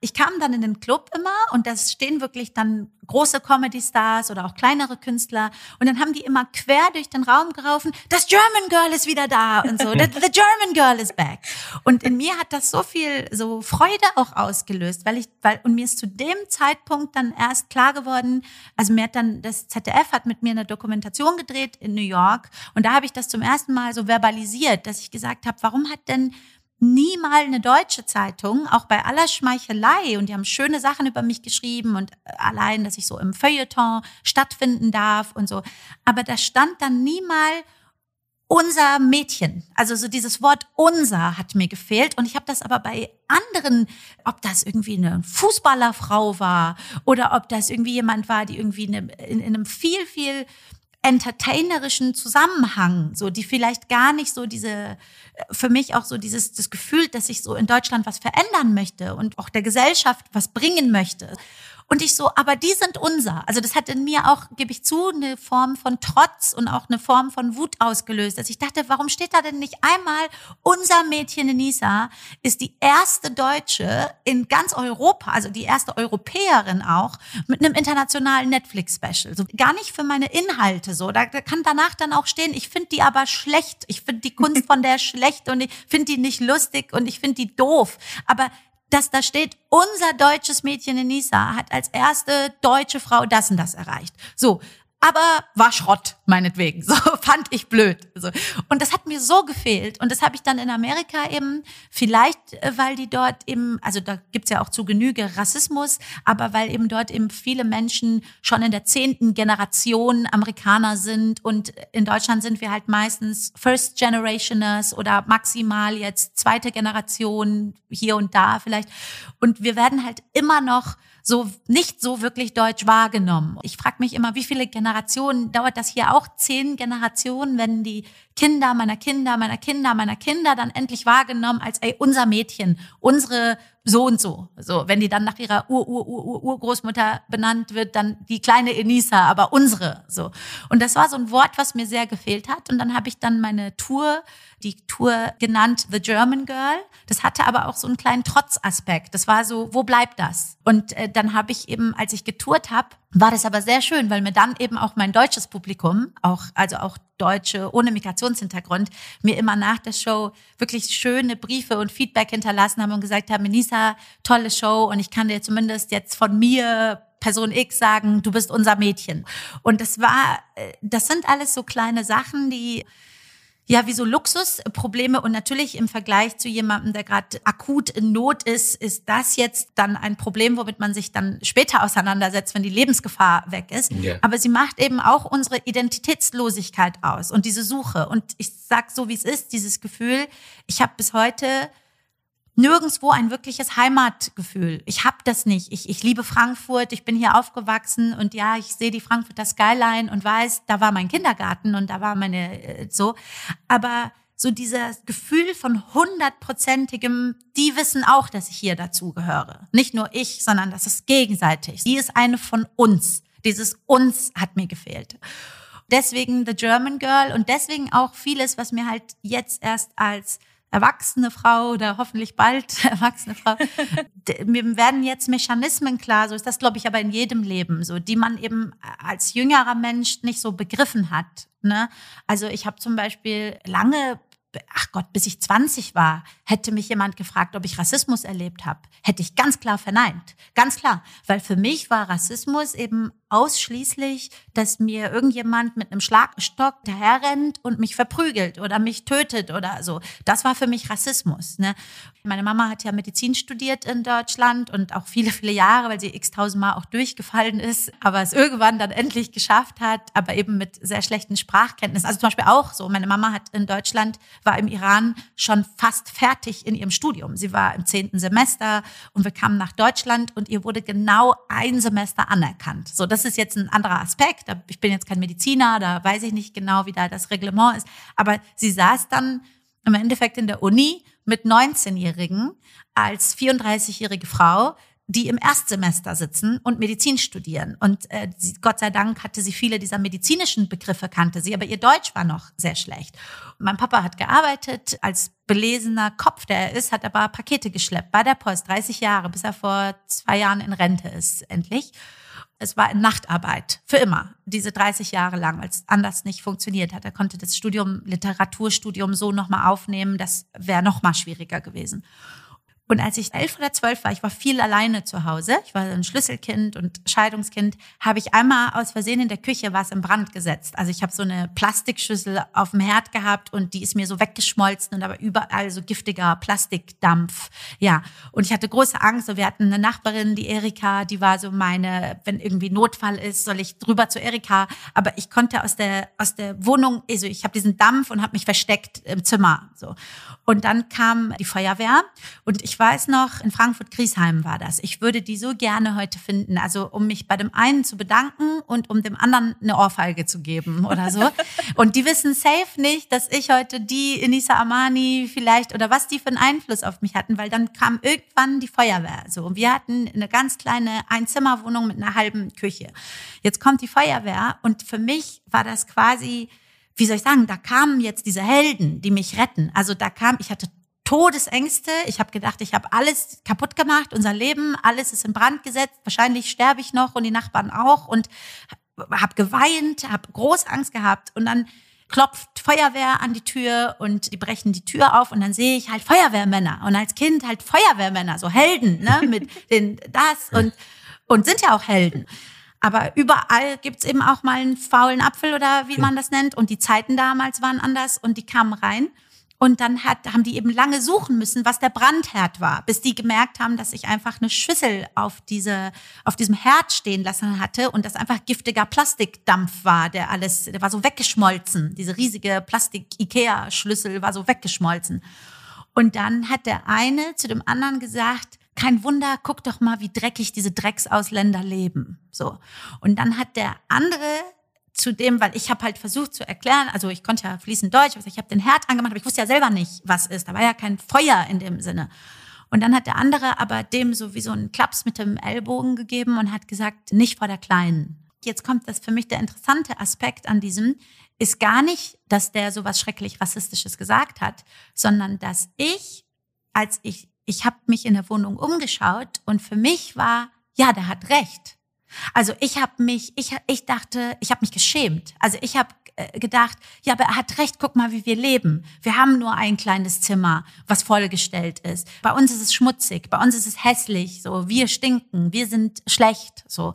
Ich kam dann in den Club immer und da stehen wirklich dann große Comedy-Stars oder auch kleinere Künstler und dann haben die immer quer durch den Raum gerufen, das German Girl ist wieder da und so, the, the German Girl is back. Und in mir hat das so viel so Freude auch ausgelöst, weil ich, weil, und mir ist zu dem Zeitpunkt dann erst klar geworden, also mir hat dann, das ZDF hat mit mir eine Dokumentation gedreht in New York. Und da habe ich das zum ersten Mal so verbalisiert, dass ich gesagt habe, warum hat denn nie mal eine deutsche Zeitung, auch bei aller Schmeichelei, und die haben schöne Sachen über mich geschrieben und äh, allein, dass ich so im Feuilleton stattfinden darf und so. Aber da stand dann nie mal unser Mädchen. Also so dieses Wort unser hat mir gefehlt. Und ich habe das aber bei anderen, ob das irgendwie eine Fußballerfrau war oder ob das irgendwie jemand war, die irgendwie in einem viel, viel entertainerischen Zusammenhang, so die vielleicht gar nicht so diese für mich auch so dieses das Gefühl, dass ich so in Deutschland was verändern möchte und auch der Gesellschaft was bringen möchte. Und ich so, aber die sind unser. Also das hat in mir auch, gebe ich zu, eine Form von Trotz und auch eine Form von Wut ausgelöst. Also ich dachte, warum steht da denn nicht einmal, unser Mädchen Nisa ist die erste Deutsche in ganz Europa, also die erste Europäerin auch, mit einem internationalen Netflix-Special. So, gar nicht für meine Inhalte so. Da, da kann danach dann auch stehen, ich finde die aber schlecht. Ich finde die Kunst von der schlecht und ich finde die nicht lustig und ich finde die doof. Aber dass da steht, unser deutsches Mädchen in Nisa hat als erste deutsche Frau das und das erreicht. So, aber war Schrott, meinetwegen. So fand ich blöd. So. Und das hat mir so gefehlt. Und das habe ich dann in Amerika eben, vielleicht, äh, weil die dort eben, also da gibt's ja auch zu Genüge Rassismus, aber weil eben dort eben viele Menschen schon in der zehnten Generation Amerikaner sind. Und in Deutschland sind wir halt meistens First Generationers oder maximal jetzt zweite Generation hier und da vielleicht. Und wir werden halt immer noch so nicht so wirklich deutsch wahrgenommen. Ich frage mich immer, wie viele Generationen dauert das hier auch? Zehn Generationen, wenn die Kinder meiner Kinder, meiner Kinder, meiner Kinder dann endlich wahrgenommen als, ey, unser Mädchen, unsere so und so. So, wenn die dann nach ihrer Ur, Ur, Ur, Ur, Urgroßmutter benannt wird, dann die kleine Enisa, aber unsere, so. Und das war so ein Wort, was mir sehr gefehlt hat. Und dann habe ich dann meine Tour die Tour genannt The German Girl. Das hatte aber auch so einen kleinen Trotzaspekt. Das war so, wo bleibt das? Und äh, dann habe ich eben, als ich getourt habe, war das aber sehr schön, weil mir dann eben auch mein deutsches Publikum, auch also auch Deutsche ohne Migrationshintergrund, mir immer nach der Show wirklich schöne Briefe und Feedback hinterlassen haben und gesagt haben, Menisa, tolle Show und ich kann dir zumindest jetzt von mir Person X sagen, du bist unser Mädchen. Und das war, äh, das sind alles so kleine Sachen, die ja, wie so Luxusprobleme und natürlich im Vergleich zu jemandem, der gerade akut in Not ist, ist das jetzt dann ein Problem, womit man sich dann später auseinandersetzt, wenn die Lebensgefahr weg ist. Ja. Aber sie macht eben auch unsere Identitätslosigkeit aus und diese Suche. Und ich sag so, wie es ist, dieses Gefühl, ich habe bis heute nirgendwo ein wirkliches Heimatgefühl. Ich habe das nicht. Ich, ich liebe Frankfurt, ich bin hier aufgewachsen und ja, ich sehe die Frankfurter Skyline und weiß, da war mein Kindergarten und da war meine äh, so. Aber so dieses Gefühl von hundertprozentigem, die wissen auch, dass ich hier dazugehöre. Nicht nur ich, sondern das ist gegenseitig. Sie ist eine von uns. Dieses uns hat mir gefehlt. Deswegen The German Girl und deswegen auch vieles, was mir halt jetzt erst als erwachsene Frau oder hoffentlich bald erwachsene Frau, mir werden jetzt Mechanismen klar, so ist das, glaube ich, aber in jedem Leben, so die man eben als jüngerer Mensch nicht so begriffen hat. Ne? Also ich habe zum Beispiel lange ach Gott, bis ich 20 war, hätte mich jemand gefragt, ob ich Rassismus erlebt habe, hätte ich ganz klar verneint. Ganz klar. Weil für mich war Rassismus eben ausschließlich, dass mir irgendjemand mit einem Schlagstock daherrennt und mich verprügelt oder mich tötet oder so. Das war für mich Rassismus. Ne? Meine Mama hat ja Medizin studiert in Deutschland und auch viele, viele Jahre, weil sie x-tausendmal auch durchgefallen ist, aber es irgendwann dann endlich geschafft hat, aber eben mit sehr schlechten Sprachkenntnissen. Also zum Beispiel auch so, meine Mama hat in Deutschland, war im Iran schon fast fertig in ihrem Studium. Sie war im zehnten Semester und wir kamen nach Deutschland und ihr wurde genau ein Semester anerkannt. So, das ist jetzt ein anderer Aspekt. Ich bin jetzt kein Mediziner, da weiß ich nicht genau, wie da das Reglement ist. Aber sie saß dann im Endeffekt in der Uni mit 19-Jährigen als 34-jährige Frau, die im Erstsemester sitzen und Medizin studieren. Und äh, sie, Gott sei Dank hatte sie viele dieser medizinischen Begriffe, kannte sie, aber ihr Deutsch war noch sehr schlecht. mein Papa hat gearbeitet als belesener Kopf, der er ist, hat aber Pakete geschleppt bei der Post, 30 Jahre, bis er vor zwei Jahren in Rente ist, endlich. Es war in Nachtarbeit, für immer, diese 30 Jahre lang, als anders nicht funktioniert hat. Er konnte das Studium, Literaturstudium so nochmal aufnehmen, das wäre nochmal schwieriger gewesen. Und als ich elf oder zwölf war, ich war viel alleine zu Hause, ich war ein Schlüsselkind und Scheidungskind, habe ich einmal aus Versehen in der Küche was in Brand gesetzt. Also ich habe so eine Plastikschüssel auf dem Herd gehabt und die ist mir so weggeschmolzen und aber überall so giftiger Plastikdampf. Ja, und ich hatte große Angst. Und wir hatten eine Nachbarin, die Erika, die war so meine, wenn irgendwie Notfall ist, soll ich drüber zu Erika. Aber ich konnte aus der aus der Wohnung, also ich habe diesen Dampf und habe mich versteckt im Zimmer. So und dann kam die Feuerwehr und ich ich weiß noch, in Frankfurt-Griesheim war das. Ich würde die so gerne heute finden. Also um mich bei dem einen zu bedanken und um dem anderen eine Ohrfeige zu geben oder so. und die wissen safe nicht, dass ich heute die Inisa Amani vielleicht oder was die für einen Einfluss auf mich hatten, weil dann kam irgendwann die Feuerwehr. So, und wir hatten eine ganz kleine Einzimmerwohnung mit einer halben Küche. Jetzt kommt die Feuerwehr und für mich war das quasi wie soll ich sagen, da kamen jetzt diese Helden, die mich retten. Also da kam, ich hatte Todesängste. Ich habe gedacht, ich habe alles kaputt gemacht, unser Leben, alles ist in Brand gesetzt. Wahrscheinlich sterbe ich noch und die Nachbarn auch und habe geweint, habe groß Angst gehabt und dann klopft Feuerwehr an die Tür und die brechen die Tür auf und dann sehe ich halt Feuerwehrmänner und als Kind halt Feuerwehrmänner, so Helden, ne, mit den das und und sind ja auch Helden. Aber überall gibt's eben auch mal einen faulen Apfel oder wie man das nennt. Und die Zeiten damals waren anders und die kamen rein. Und dann hat, haben die eben lange suchen müssen, was der Brandherd war, bis die gemerkt haben, dass ich einfach eine Schüssel auf diese, auf diesem Herd stehen lassen hatte und das einfach giftiger Plastikdampf war, der alles, der war so weggeschmolzen. Diese riesige Plastik-Ikea-Schlüssel war so weggeschmolzen. Und dann hat der eine zu dem anderen gesagt, kein Wunder, guck doch mal, wie dreckig diese Drecksausländer leben. So. Und dann hat der andere zu dem, weil ich habe halt versucht zu erklären, also ich konnte ja fließend Deutsch, also ich habe den Herd angemacht, aber ich wusste ja selber nicht, was ist. Da war ja kein Feuer in dem Sinne. Und dann hat der andere aber dem so wie so einen Klaps mit dem Ellbogen gegeben und hat gesagt, nicht vor der Kleinen. Jetzt kommt das für mich der interessante Aspekt an diesem, ist gar nicht, dass der so was schrecklich Rassistisches gesagt hat, sondern dass ich, als ich, ich habe mich in der Wohnung umgeschaut und für mich war, ja, der hat recht. Also ich habe mich, ich, ich dachte, ich habe mich geschämt. Also ich habe äh, gedacht, ja, aber er hat recht, guck mal, wie wir leben. Wir haben nur ein kleines Zimmer, was vollgestellt ist. Bei uns ist es schmutzig, bei uns ist es hässlich, so wir stinken, wir sind schlecht, so.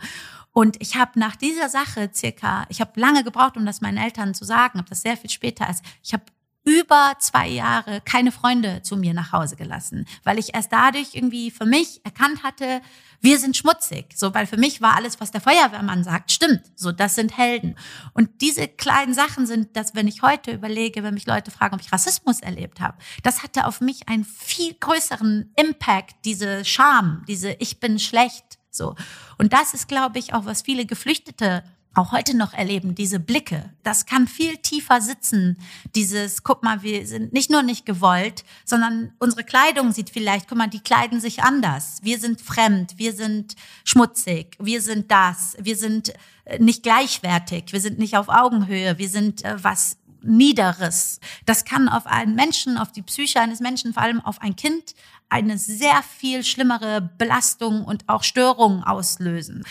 Und ich habe nach dieser Sache circa, ich habe lange gebraucht, um das meinen Eltern zu sagen, habe das sehr viel später als ich habe über zwei Jahre keine Freunde zu mir nach Hause gelassen, weil ich erst dadurch irgendwie für mich erkannt hatte, wir sind schmutzig. So, weil für mich war alles, was der Feuerwehrmann sagt, stimmt. So, das sind Helden. Und diese kleinen Sachen sind, dass wenn ich heute überlege, wenn mich Leute fragen, ob ich Rassismus erlebt habe, das hatte auf mich einen viel größeren Impact, diese Scham, diese Ich bin schlecht. So. Und das ist, glaube ich, auch was viele Geflüchtete auch heute noch erleben, diese Blicke, das kann viel tiefer sitzen. Dieses, guck mal, wir sind nicht nur nicht gewollt, sondern unsere Kleidung sieht vielleicht, guck mal, die kleiden sich anders. Wir sind fremd, wir sind schmutzig, wir sind das, wir sind äh, nicht gleichwertig, wir sind nicht auf Augenhöhe, wir sind äh, was Niederes. Das kann auf einen Menschen, auf die Psyche eines Menschen, vor allem auf ein Kind, eine sehr viel schlimmere Belastung und auch Störung auslösen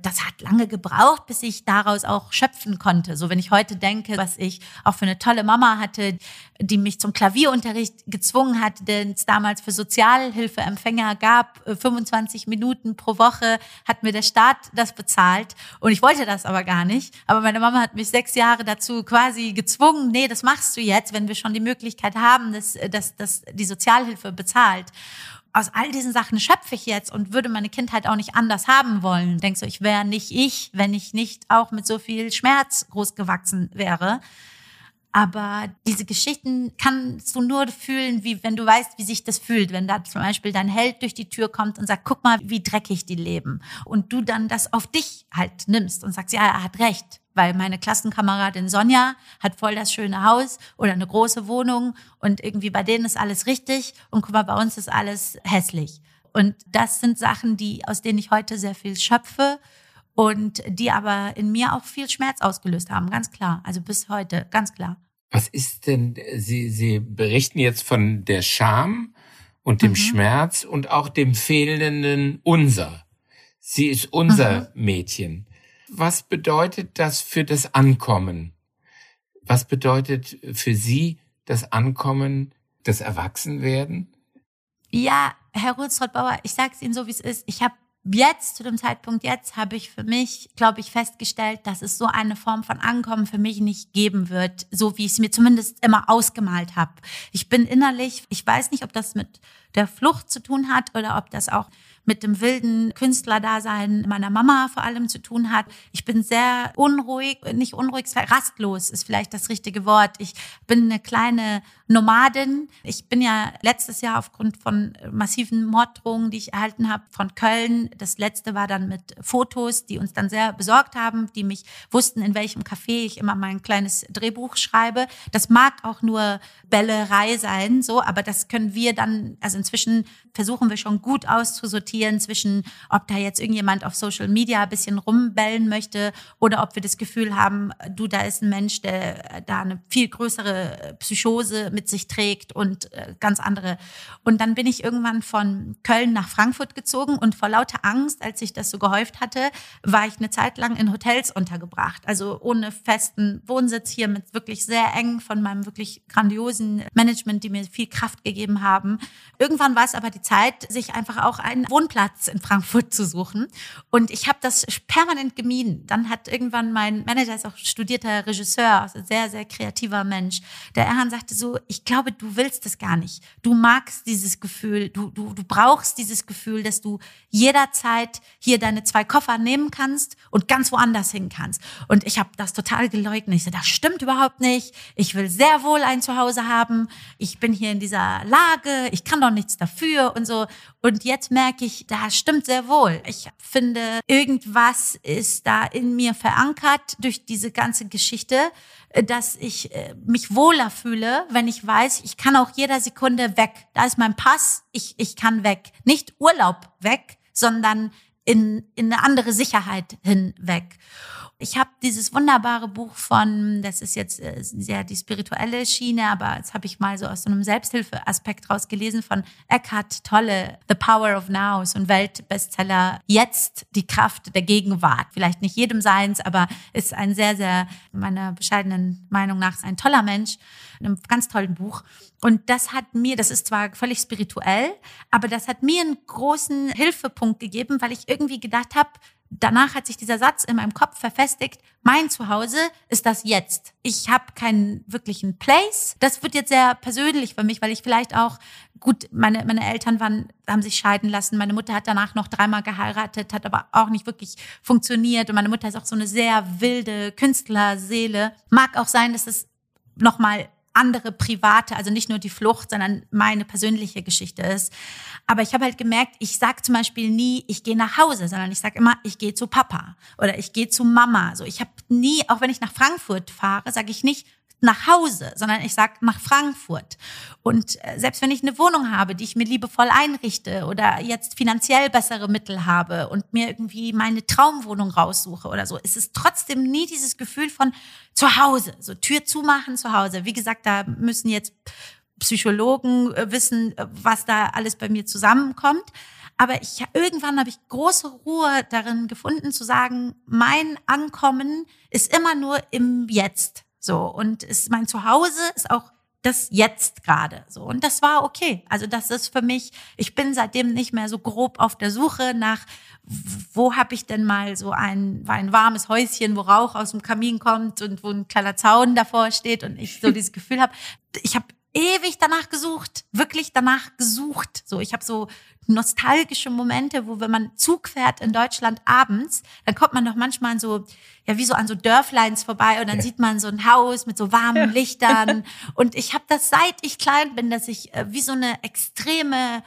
das hat lange gebraucht, bis ich daraus auch schöpfen konnte. So wenn ich heute denke, was ich auch für eine tolle Mama hatte, die mich zum Klavierunterricht gezwungen hat, den es damals für Sozialhilfeempfänger gab, 25 äh, Minuten pro Woche hat mir der Staat das bezahlt und ich wollte das aber gar nicht. Aber meine Mama hat mich sechs Jahre dazu quasi gezwungen, nee, das machst du jetzt, wenn wir schon die Möglichkeit haben, dass, dass, dass die Sozialhilfe bezahlt aus all diesen Sachen schöpfe ich jetzt und würde meine Kindheit auch nicht anders haben wollen. Denkst du, ich wäre nicht ich, wenn ich nicht auch mit so viel Schmerz großgewachsen wäre. Aber diese Geschichten kannst du nur fühlen, wie wenn du weißt, wie sich das fühlt. Wenn da zum Beispiel dein Held durch die Tür kommt und sagt, guck mal, wie dreckig die leben. Und du dann das auf dich halt nimmst und sagst, ja, er hat recht weil meine Klassenkameradin Sonja hat voll das schöne Haus oder eine große Wohnung und irgendwie bei denen ist alles richtig und guck mal, bei uns ist alles hässlich. Und das sind Sachen, die, aus denen ich heute sehr viel schöpfe und die aber in mir auch viel Schmerz ausgelöst haben, ganz klar. Also bis heute, ganz klar. Was ist denn, Sie, Sie berichten jetzt von der Scham und dem mhm. Schmerz und auch dem fehlenden Unser. Sie ist unser mhm. Mädchen. Was bedeutet das für das Ankommen? Was bedeutet für Sie das Ankommen, das Erwachsenwerden? Ja, Herr Rutzrott-Bauer, ich sage es Ihnen so, wie es ist. Ich habe jetzt, zu dem Zeitpunkt jetzt, habe ich für mich, glaube ich, festgestellt, dass es so eine Form von Ankommen für mich nicht geben wird, so wie ich es mir zumindest immer ausgemalt habe. Ich bin innerlich, ich weiß nicht, ob das mit der Flucht zu tun hat oder ob das auch mit dem wilden Künstlerdasein meiner Mama vor allem zu tun hat. Ich bin sehr unruhig, nicht unruhig, rastlos ist vielleicht das richtige Wort. Ich bin eine kleine Nomadin. Ich bin ja letztes Jahr aufgrund von massiven Morddrohungen, die ich erhalten habe, von Köln. Das letzte war dann mit Fotos, die uns dann sehr besorgt haben, die mich wussten, in welchem Café ich immer mein kleines Drehbuch schreibe. Das mag auch nur Bällerei sein, so, aber das können wir dann, also inzwischen versuchen wir schon gut auszusortieren zwischen, ob da jetzt irgendjemand auf Social Media ein bisschen rumbellen möchte oder ob wir das Gefühl haben, du, da ist ein Mensch, der da eine viel größere Psychose mit sich trägt und äh, ganz andere. Und dann bin ich irgendwann von Köln nach Frankfurt gezogen und vor lauter Angst, als ich das so gehäuft hatte, war ich eine Zeit lang in Hotels untergebracht. Also ohne festen Wohnsitz hier mit wirklich sehr eng von meinem wirklich grandiosen Management, die mir viel Kraft gegeben haben. Irgendwann war es aber die Zeit, sich einfach auch einen Wohnplatz in Frankfurt zu suchen. Und ich habe das permanent gemieden. Dann hat irgendwann mein Manager, ist auch studierter Regisseur, also sehr, sehr kreativer Mensch, der Erhan sagte so, ich glaube, du willst es gar nicht. Du magst dieses Gefühl, du, du, du brauchst dieses Gefühl, dass du jederzeit hier deine zwei Koffer nehmen kannst und ganz woanders hin kannst. Und ich habe das total geleugnet. Ich so, das stimmt überhaupt nicht. Ich will sehr wohl ein Zuhause haben. Ich bin hier in dieser Lage. Ich kann doch nichts dafür und so. Und jetzt merke ich, das stimmt sehr wohl. Ich finde, irgendwas ist da in mir verankert durch diese ganze Geschichte äh, dass ich äh, mich wohler fühle, wenn ich weiß, ich kann auch jeder Sekunde weg. Da ist mein Pass, ich, ich kann weg. Nicht Urlaub weg, sondern in, in eine andere Sicherheit hinweg. Ich habe dieses wunderbare Buch von, das ist jetzt äh, sehr die spirituelle Schiene, aber das habe ich mal so aus so einem Selbsthilfeaspekt rausgelesen von Eckhart Tolle, The Power of Now, so ein Weltbestseller. Jetzt die Kraft der Gegenwart. Vielleicht nicht jedem seins, aber ist ein sehr, sehr, meiner bescheidenen Meinung nach, ein toller Mensch. In einem ganz tollen Buch. Und das hat mir, das ist zwar völlig spirituell, aber das hat mir einen großen Hilfepunkt gegeben, weil ich irgendwie gedacht habe, danach hat sich dieser Satz in meinem Kopf verfestigt, mein Zuhause ist das jetzt. Ich habe keinen wirklichen Place. Das wird jetzt sehr persönlich für mich, weil ich vielleicht auch, gut, meine, meine Eltern waren, haben sich scheiden lassen. Meine Mutter hat danach noch dreimal geheiratet, hat aber auch nicht wirklich funktioniert. Und meine Mutter ist auch so eine sehr wilde Künstlerseele. Mag auch sein, dass es nochmal andere private, also nicht nur die Flucht, sondern meine persönliche Geschichte ist. Aber ich habe halt gemerkt, ich sage zum Beispiel nie, ich gehe nach Hause, sondern ich sage immer, ich gehe zu Papa oder ich gehe zu Mama. So, ich habe nie, auch wenn ich nach Frankfurt fahre, sage ich nicht, nach Hause, sondern ich sag nach Frankfurt. Und äh, selbst wenn ich eine Wohnung habe, die ich mir liebevoll einrichte oder jetzt finanziell bessere Mittel habe und mir irgendwie meine Traumwohnung raussuche oder so, ist es trotzdem nie dieses Gefühl von zu Hause, so Tür zumachen zu Hause. Wie gesagt, da müssen jetzt Psychologen äh, wissen, äh, was da alles bei mir zusammenkommt. Aber ich, irgendwann habe ich große Ruhe darin gefunden, zu sagen, mein Ankommen ist immer nur im Jetzt. So, und ist mein Zuhause ist auch das jetzt gerade so und das war okay. Also das ist für mich, ich bin seitdem nicht mehr so grob auf der Suche nach wo habe ich denn mal so ein ein warmes Häuschen, wo Rauch aus dem Kamin kommt und wo ein kleiner Zaun davor steht und ich so dieses Gefühl habe, ich habe ewig danach gesucht, wirklich danach gesucht. So, ich habe so nostalgische Momente, wo wenn man Zug fährt in Deutschland abends, dann kommt man doch manchmal an so, ja, wie so an so Dörfleins vorbei und dann ja. sieht man so ein Haus mit so warmen. Lichtern. Und ich habe das seit ich klein bin, dass ich äh, wie so eine extreme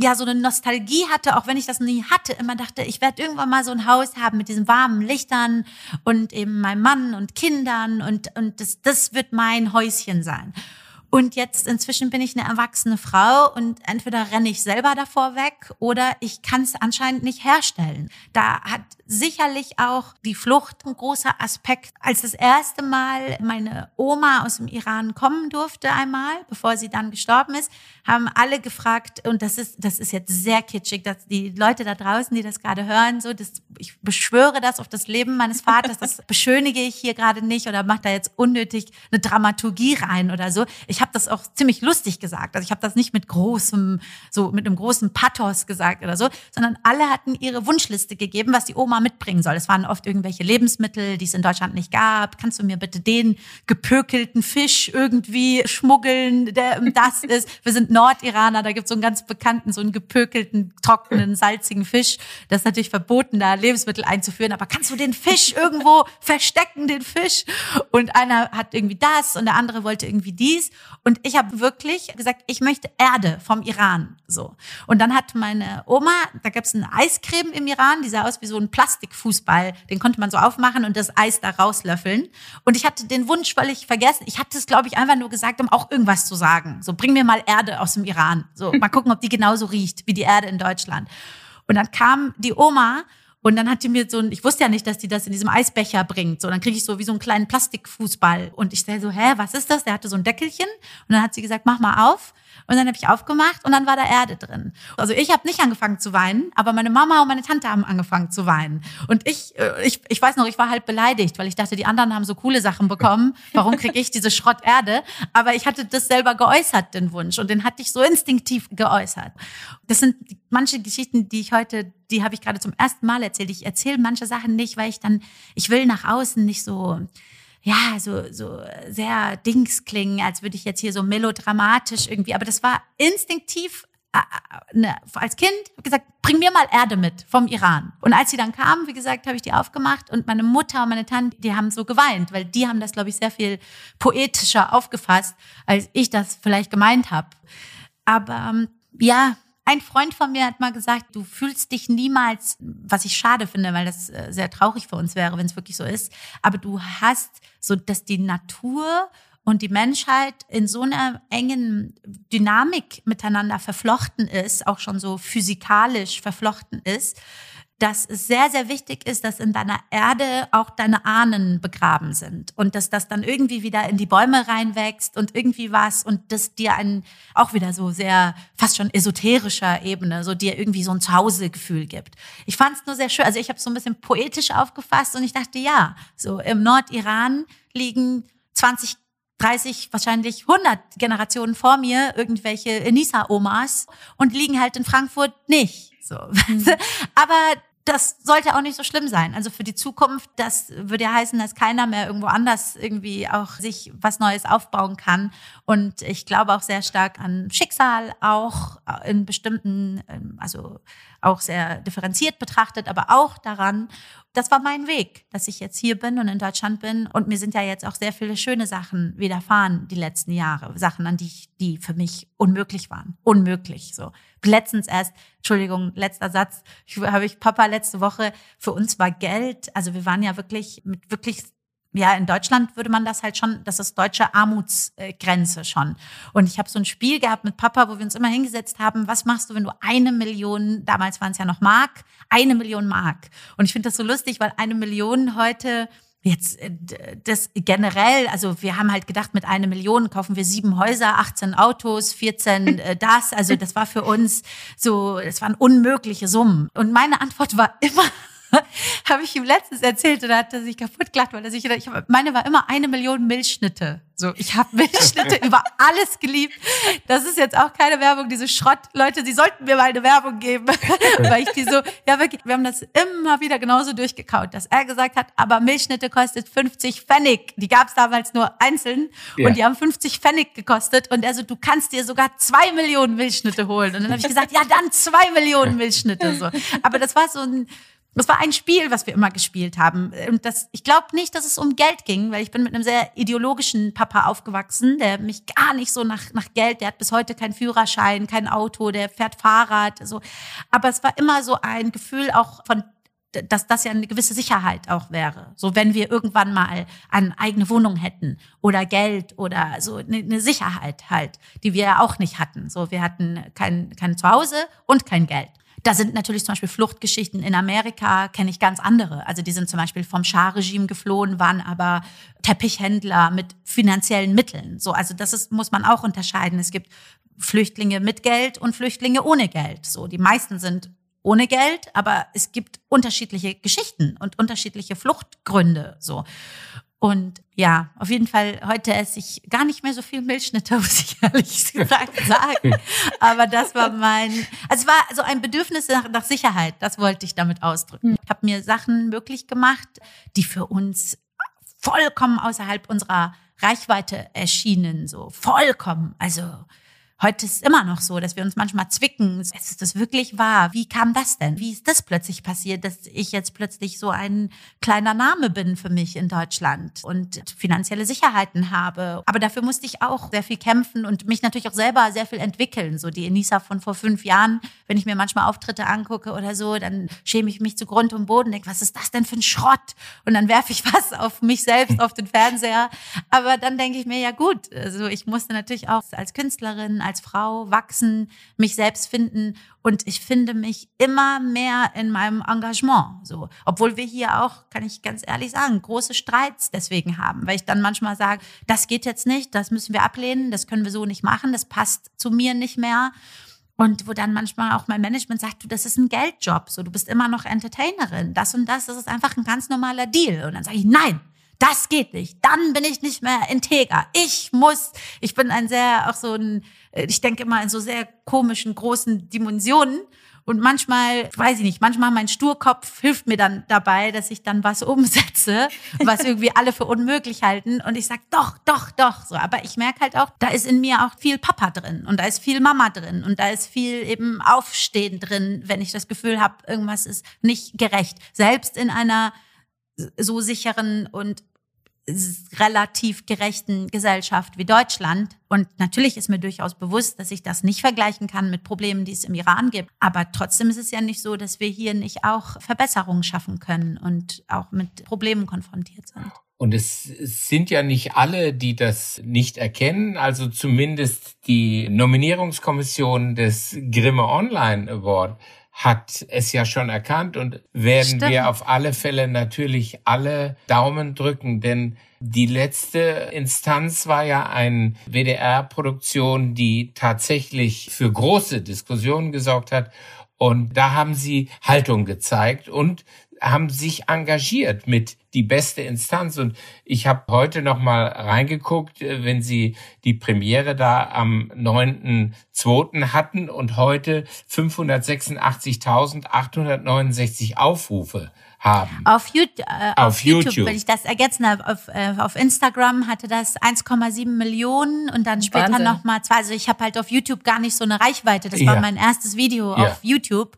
ja so eine Nostalgie hatte, auch wenn ich das nie hatte, immer dachte, ich werde irgendwann mal so ein Haus haben mit diesen warmen Lichtern und eben meinem Mann und Kindern und und das das wird mein Häuschen sein. Und jetzt inzwischen bin ich eine erwachsene Frau und entweder renne ich selber davor weg oder ich kann es anscheinend nicht herstellen. Da hat sicherlich auch die Flucht ein großer Aspekt. Als das erste Mal meine Oma aus dem Iran kommen durfte einmal, bevor sie dann gestorben ist, haben alle gefragt, und das ist, das ist jetzt sehr kitschig, dass die Leute da draußen, die das gerade hören, so, das, ich beschwöre das auf das Leben meines Vaters, das beschönige ich hier gerade nicht oder mache da jetzt unnötig eine Dramaturgie rein oder so. Ich habe das auch ziemlich lustig gesagt. Also ich habe das nicht mit großem, so mit einem großen Pathos gesagt oder so, sondern alle hatten ihre Wunschliste gegeben, was die Oma Oma mitbringen soll. Es waren oft irgendwelche Lebensmittel, die es in Deutschland nicht gab. Kannst du mir bitte den gepökelten Fisch irgendwie schmuggeln, der das ist? Wir sind Nordiraner, da gibt es so einen ganz bekannten, so einen gepökelten, trockenen, salzigen Fisch. Das ist natürlich verboten, da Lebensmittel einzuführen. Aber kannst du den Fisch irgendwo verstecken, den Fisch? Und einer hat irgendwie das und der andere wollte irgendwie dies. Und ich habe wirklich gesagt, ich möchte Erde vom Iran. So. Und dann hat meine Oma, da gab es eine Eiscreme im Iran, die sah aus wie so ein Plastikfußball. Den konnte man so aufmachen und das Eis da rauslöffeln. Und ich hatte den Wunsch völlig vergessen. Ich hatte es, glaube ich, einfach nur gesagt, um auch irgendwas zu sagen. So, bring mir mal Erde aus dem Iran. So, mal gucken, ob die genauso riecht wie die Erde in Deutschland. Und dann kam die Oma und dann hat die mir so ein, ich wusste ja nicht, dass die das in diesem Eisbecher bringt. So, dann kriege ich so wie so einen kleinen Plastikfußball. Und ich sage so, hä, was ist das? Der hatte so ein Deckelchen. Und dann hat sie gesagt, mach mal auf. Und dann habe ich aufgemacht und dann war da Erde drin. Also ich habe nicht angefangen zu weinen, aber meine Mama und meine Tante haben angefangen zu weinen. Und ich, äh, ich, ich weiß noch, ich war halt beleidigt, weil ich dachte, die anderen haben so coole Sachen bekommen. Warum kriege ich diese Schrott Erde? Aber ich hatte das selber geäußert, den Wunsch. Und den hatte ich so instinktiv geäußert. Das sind manche Geschichten, die ich heute, die habe ich gerade zum ersten Mal erzählt. Ich erzähle manche Sachen nicht, weil ich dann, ich will nach außen nicht so ja, so, so sehr Dings klingen, als würde ich jetzt hier so melodramatisch irgendwie. Aber das war instinktiv ne, als Kind gesagt, bring mir mal Erde mit vom Iran. Und als sie dann kam, wie gesagt, habe ich die aufgemacht und meine Mutter und meine Tante, die haben so geweint, weil die haben das, glaube ich, sehr viel poetischer aufgefasst, als ich das vielleicht gemeint habe. Aber ähm, ja, ein Freund von mir hat mal gesagt, du fühlst dich niemals, was ich schade finde, weil das äh, sehr traurig für uns wäre, wenn es wirklich so ist, aber du hast so, dass die Natur und die Menschheit in so einer engen Dynamik miteinander verflochten ist, auch schon so physikalisch verflochten ist, dass es sehr, sehr wichtig ist, dass in deiner Erde auch deine Ahnen begraben sind und dass das dann irgendwie wieder in die Bäume reinwächst und irgendwie was und das dir ein, auch wieder so sehr, fast schon esoterischer Ebene, so dir irgendwie so ein Zuhausegefühl gibt. Ich fand es nur sehr schön, also ich habe es so ein bisschen poetisch aufgefasst und ich dachte, ja, so im Nordiran liegen 20 30, wahrscheinlich 100 Generationen vor mir irgendwelche Enisa-Omas und liegen halt in Frankfurt nicht. So. Mhm. Aber das sollte auch nicht so schlimm sein. Also für die Zukunft, das würde ja heißen, dass keiner mehr irgendwo anders irgendwie auch sich was Neues aufbauen kann. Und ich glaube auch sehr stark an Schicksal, auch in bestimmten, ähm, also auch sehr differenziert betrachtet, aber auch daran. Das war mein Weg, dass ich jetzt hier bin und in Deutschland bin. Und mir sind ja jetzt auch sehr viele schöne Sachen widerfahren die letzten Jahre. Sachen, an die ich, die für mich unmöglich waren. Unmöglich, so. Letztens erst, Entschuldigung, letzter Satz, habe ich Papa letzte Woche, für uns war Geld, also wir waren ja wirklich mit wirklich ja, in Deutschland würde man das halt schon, das ist deutsche Armutsgrenze schon. Und ich habe so ein Spiel gehabt mit Papa, wo wir uns immer hingesetzt haben, was machst du, wenn du eine Million, damals waren es ja noch Mark, eine Million Mark. Und ich finde das so lustig, weil eine Million heute jetzt äh, das generell, also wir haben halt gedacht, mit einer Million kaufen wir sieben Häuser, 18 Autos, 14 äh, das. Also das war für uns so, das waren unmögliche Summen. Und meine Antwort war immer, habe ich ihm letztens erzählt und da hat er sich kaputt gelacht, weil er sich ich hab, meine war immer eine Million Milchschnitte. So, ich habe Milchschnitte über alles geliebt. Das ist jetzt auch keine Werbung, diese Schrott. Leute, sie sollten mir mal eine Werbung geben, weil ich die so, ja wirklich, wir haben das immer wieder genauso durchgekaut, dass er gesagt hat, aber Milchschnitte kostet 50 Pfennig. Die gab es damals nur einzeln ja. und die haben 50 Pfennig gekostet und er so, du kannst dir sogar zwei Millionen Milchschnitte holen. Und dann habe ich gesagt, ja dann zwei Millionen Milchschnitte. So, aber das war so ein das war ein Spiel, was wir immer gespielt haben. Und das, ich glaube nicht, dass es um Geld ging, weil ich bin mit einem sehr ideologischen Papa aufgewachsen, der mich gar nicht so nach, nach Geld, der hat bis heute keinen Führerschein, kein Auto, der fährt Fahrrad, so. Aber es war immer so ein Gefühl auch von dass das ja eine gewisse Sicherheit auch wäre. So wenn wir irgendwann mal eine eigene Wohnung hätten oder Geld oder so eine Sicherheit halt, die wir ja auch nicht hatten. So wir hatten kein, kein Zuhause und kein Geld. Da sind natürlich zum Beispiel Fluchtgeschichten in Amerika, kenne ich ganz andere. Also die sind zum Beispiel vom Schah-Regime geflohen, waren aber Teppichhändler mit finanziellen Mitteln. So, also das ist, muss man auch unterscheiden. Es gibt Flüchtlinge mit Geld und Flüchtlinge ohne Geld. So, die meisten sind ohne Geld, aber es gibt unterschiedliche Geschichten und unterschiedliche Fluchtgründe. So. Und ja, auf jeden Fall, heute esse ich gar nicht mehr so viel Milchschnitte, muss ich ehrlich gesagt sagen. Aber das war mein, also es war so ein Bedürfnis nach, nach Sicherheit, das wollte ich damit ausdrücken. Ich habe mir Sachen möglich gemacht, die für uns vollkommen außerhalb unserer Reichweite erschienen, so vollkommen. Also Heute ist es immer noch so, dass wir uns manchmal zwicken. Ist das wirklich wahr? Wie kam das denn? Wie ist das plötzlich passiert, dass ich jetzt plötzlich so ein kleiner Name bin für mich in Deutschland und finanzielle Sicherheiten habe? Aber dafür musste ich auch sehr viel kämpfen und mich natürlich auch selber sehr viel entwickeln. So die Enisa von vor fünf Jahren, wenn ich mir manchmal Auftritte angucke oder so, dann schäme ich mich zu Grund und Boden, denke, was ist das denn für ein Schrott? Und dann werfe ich was auf mich selbst, auf den Fernseher. Aber dann denke ich mir, ja gut, also ich musste natürlich auch als Künstlerin, als Frau wachsen, mich selbst finden und ich finde mich immer mehr in meinem Engagement. So, obwohl wir hier auch, kann ich ganz ehrlich sagen, große Streits deswegen haben, weil ich dann manchmal sage, das geht jetzt nicht, das müssen wir ablehnen, das können wir so nicht machen, das passt zu mir nicht mehr. Und wo dann manchmal auch mein Management sagt, du, das ist ein Geldjob, so du bist immer noch Entertainerin, das und das, das ist einfach ein ganz normaler Deal. Und dann sage ich, nein, das geht nicht. Dann bin ich nicht mehr integer. Ich muss, ich bin ein sehr, auch so ein, äh, ich denke immer in so sehr komischen, großen Dimensionen. Und manchmal, weiß ich nicht, manchmal mein Sturkopf hilft mir dann dabei, dass ich dann was umsetze, was irgendwie alle für unmöglich halten. Und ich sag doch, doch, doch. So, aber ich merke halt auch, da ist in mir auch viel Papa drin und da ist viel Mama drin und da ist viel eben Aufstehen drin, wenn ich das Gefühl habe, irgendwas ist nicht gerecht. Selbst in einer so sicheren und relativ gerechten Gesellschaft wie Deutschland. Und natürlich ist mir durchaus bewusst, dass ich das nicht vergleichen kann mit Problemen, die es im Iran gibt. Aber trotzdem ist es ja nicht so, dass wir hier nicht auch Verbesserungen schaffen können und auch mit Problemen konfrontiert sind. Und es sind ja nicht alle, die das nicht erkennen. Also zumindest die Nominierungskommission des Grimme Online Award hat es ja schon erkannt und werden Stimmt. wir auf alle Fälle natürlich alle Daumen drücken, denn die letzte Instanz war ja eine WDR-Produktion, die tatsächlich für große Diskussionen gesorgt hat. Und da haben sie Haltung gezeigt und haben sich engagiert mit die beste Instanz. Und ich habe heute noch mal reingeguckt, äh, wenn Sie die Premiere da am 9.2. hatten und heute 586.869 Aufrufe haben. Auf, YouTube, äh, auf, auf YouTube, YouTube, wenn ich das ergänzen habe, auf, äh, auf Instagram hatte das 1,7 Millionen und dann später Wahnsinn. noch mal zwei. Also ich habe halt auf YouTube gar nicht so eine Reichweite. Das ja. war mein erstes Video ja. auf YouTube.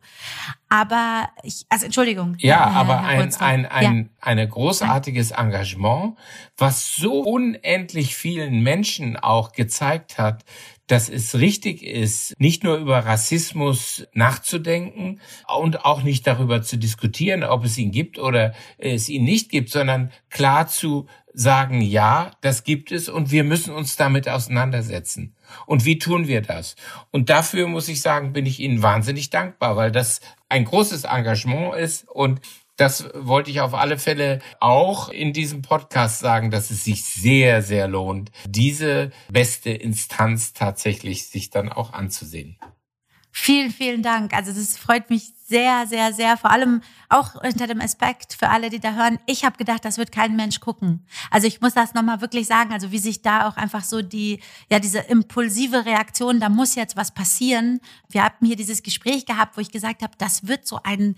Aber ich, also Entschuldigung. Ja, Herr, aber Herr ein, ein, ein, ja. eine großartiges Engagement, was so unendlich vielen Menschen auch gezeigt hat, dass es richtig ist, nicht nur über Rassismus nachzudenken und auch nicht darüber zu diskutieren, ob es ihn gibt oder es ihn nicht gibt, sondern klar zu sagen, ja, das gibt es und wir müssen uns damit auseinandersetzen. Und wie tun wir das? Und dafür muss ich sagen, bin ich Ihnen wahnsinnig dankbar, weil das ein großes Engagement ist und das wollte ich auf alle Fälle auch in diesem Podcast sagen, dass es sich sehr, sehr lohnt, diese beste Instanz tatsächlich sich dann auch anzusehen. Vielen, vielen Dank. Also das freut mich sehr, sehr, sehr. Vor allem auch unter dem Aspekt für alle, die da hören. Ich habe gedacht, das wird kein Mensch gucken. Also ich muss das nochmal wirklich sagen. Also wie sich da auch einfach so die, ja, diese impulsive Reaktion, da muss jetzt was passieren. Wir hatten hier dieses Gespräch gehabt, wo ich gesagt habe, das wird so ein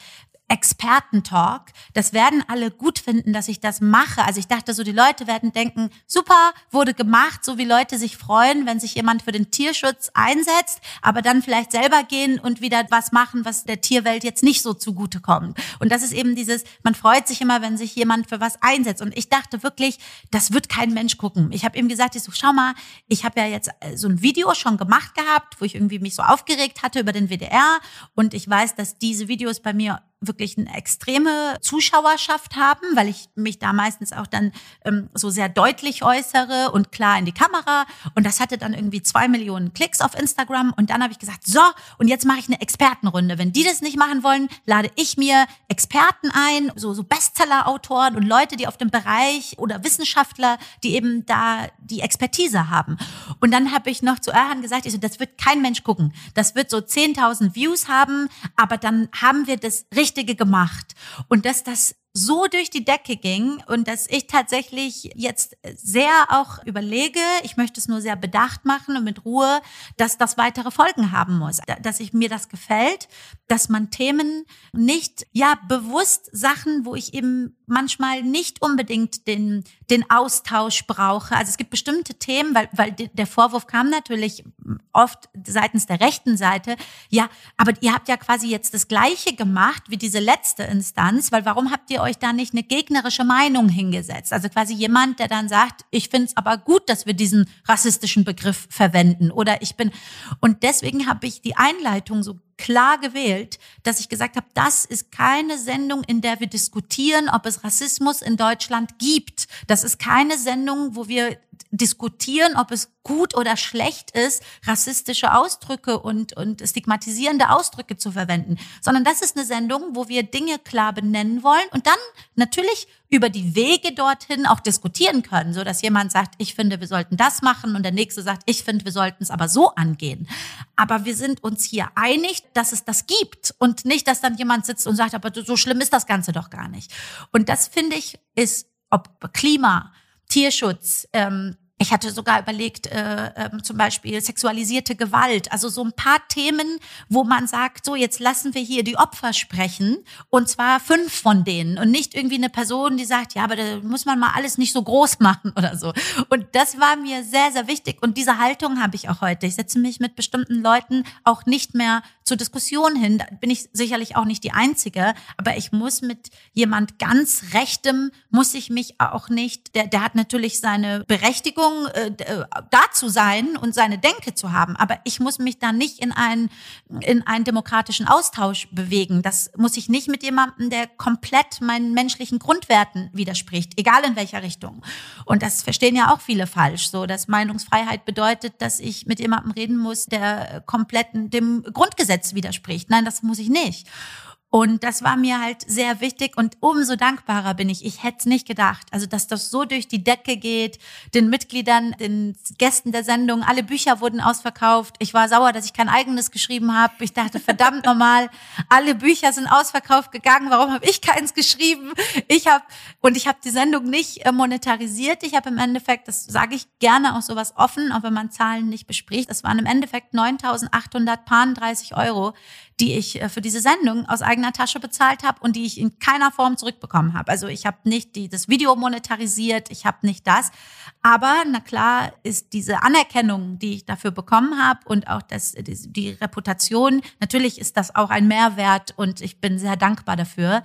Expertentalk. Das werden alle gut finden, dass ich das mache. Also ich dachte so, die Leute werden denken, super, wurde gemacht, so wie Leute sich freuen, wenn sich jemand für den Tierschutz einsetzt, aber dann vielleicht selber gehen und wieder was machen, was der Tierwelt jetzt nicht so zugute kommt. Und das ist eben dieses, man freut sich immer, wenn sich jemand für was einsetzt. Und ich dachte wirklich, das wird kein Mensch gucken. Ich habe ihm gesagt, ich so, schau mal, ich habe ja jetzt äh, so ein Video schon gemacht gehabt, wo ich irgendwie mich so aufgeregt hatte über den WDR und ich weiß, dass diese Videos bei mir wirklich eine extreme Zuschauerschaft haben, weil ich mich da meistens auch dann ähm, so sehr deutlich äußere und klar in die Kamera. Und das hatte dann irgendwie zwei Millionen Klicks auf Instagram. Und dann habe ich gesagt, so, und jetzt mache ich eine Expertenrunde. Wenn die das nicht machen wollen, lade ich mir Experten ein, so, so Bestseller-Autoren und Leute, die auf dem Bereich oder Wissenschaftler, die eben da die Expertise haben. Und dann habe ich noch zu Erhan gesagt, ich so, das wird kein Mensch gucken. Das wird so 10.000 Views haben, aber dann haben wir das richtig Richtige gemacht. Und dass das so durch die Decke ging und dass ich tatsächlich jetzt sehr auch überlege, ich möchte es nur sehr bedacht machen und mit Ruhe, dass das weitere Folgen haben muss, dass ich mir das gefällt, dass man Themen nicht, ja, bewusst Sachen, wo ich eben manchmal nicht unbedingt den, den Austausch brauche. Also es gibt bestimmte Themen, weil, weil der Vorwurf kam natürlich oft seitens der rechten Seite, ja, aber ihr habt ja quasi jetzt das Gleiche gemacht wie diese letzte Instanz, weil warum habt ihr euch da nicht eine gegnerische Meinung hingesetzt? Also quasi jemand, der dann sagt, ich finde es aber gut, dass wir diesen rassistischen Begriff verwenden oder ich bin, und deswegen habe ich die Einleitung so klar gewählt, dass ich gesagt habe, das ist keine Sendung, in der wir diskutieren, ob es Rassismus in Deutschland gibt. Das ist keine Sendung, wo wir diskutieren, ob es gut oder schlecht ist, rassistische Ausdrücke und, und stigmatisierende Ausdrücke zu verwenden, sondern das ist eine Sendung, wo wir Dinge klar benennen wollen und dann natürlich über die Wege dorthin auch diskutieren können, so dass jemand sagt, ich finde, wir sollten das machen und der nächste sagt, ich finde, wir sollten es aber so angehen. Aber wir sind uns hier einig, dass es das gibt und nicht, dass dann jemand sitzt und sagt, aber so schlimm ist das Ganze doch gar nicht. Und das finde ich ist, ob Klima, Tierschutz, ähm, ich hatte sogar überlegt, äh, äh, zum Beispiel sexualisierte Gewalt, also so ein paar Themen, wo man sagt, so jetzt lassen wir hier die Opfer sprechen und zwar fünf von denen und nicht irgendwie eine Person, die sagt, ja, aber da muss man mal alles nicht so groß machen oder so. Und das war mir sehr, sehr wichtig und diese Haltung habe ich auch heute. Ich setze mich mit bestimmten Leuten auch nicht mehr zur Diskussion hin. Da bin ich sicherlich auch nicht die Einzige, aber ich muss mit jemand ganz Rechtem, muss ich mich auch nicht, der, der hat natürlich seine Berechtigung, äh, äh, da zu sein und seine Denke zu haben, aber ich muss mich da nicht in einen, in einen demokratischen Austausch bewegen. Das muss ich nicht mit jemandem, der komplett meinen menschlichen Grundwerten widerspricht, egal in welcher Richtung. Und das verstehen ja auch viele falsch, so dass Meinungsfreiheit bedeutet, dass ich mit jemandem reden muss, der komplett dem Grundgesetz Gesetz widerspricht. Nein, das muss ich nicht. Und das war mir halt sehr wichtig und umso dankbarer bin ich. Ich hätte es nicht gedacht. Also, dass das so durch die Decke geht, den Mitgliedern, den Gästen der Sendung, alle Bücher wurden ausverkauft. Ich war sauer, dass ich kein eigenes geschrieben habe. Ich dachte, verdammt normal, alle Bücher sind ausverkauft gegangen. Warum habe ich keins geschrieben? Ich habe und ich habe die Sendung nicht äh, monetarisiert. Ich habe im Endeffekt, das sage ich gerne auch sowas offen, auch wenn man Zahlen nicht bespricht. Es waren im Endeffekt 9.830 Euro, die ich äh, für diese Sendung aus eigener Tasche bezahlt habe und die ich in keiner Form zurückbekommen habe. Also ich habe nicht die, das Video monetarisiert, ich habe nicht das. Aber na klar ist diese Anerkennung, die ich dafür bekommen habe und auch das, die, die Reputation, natürlich ist das auch ein Mehrwert und ich bin sehr dankbar dafür.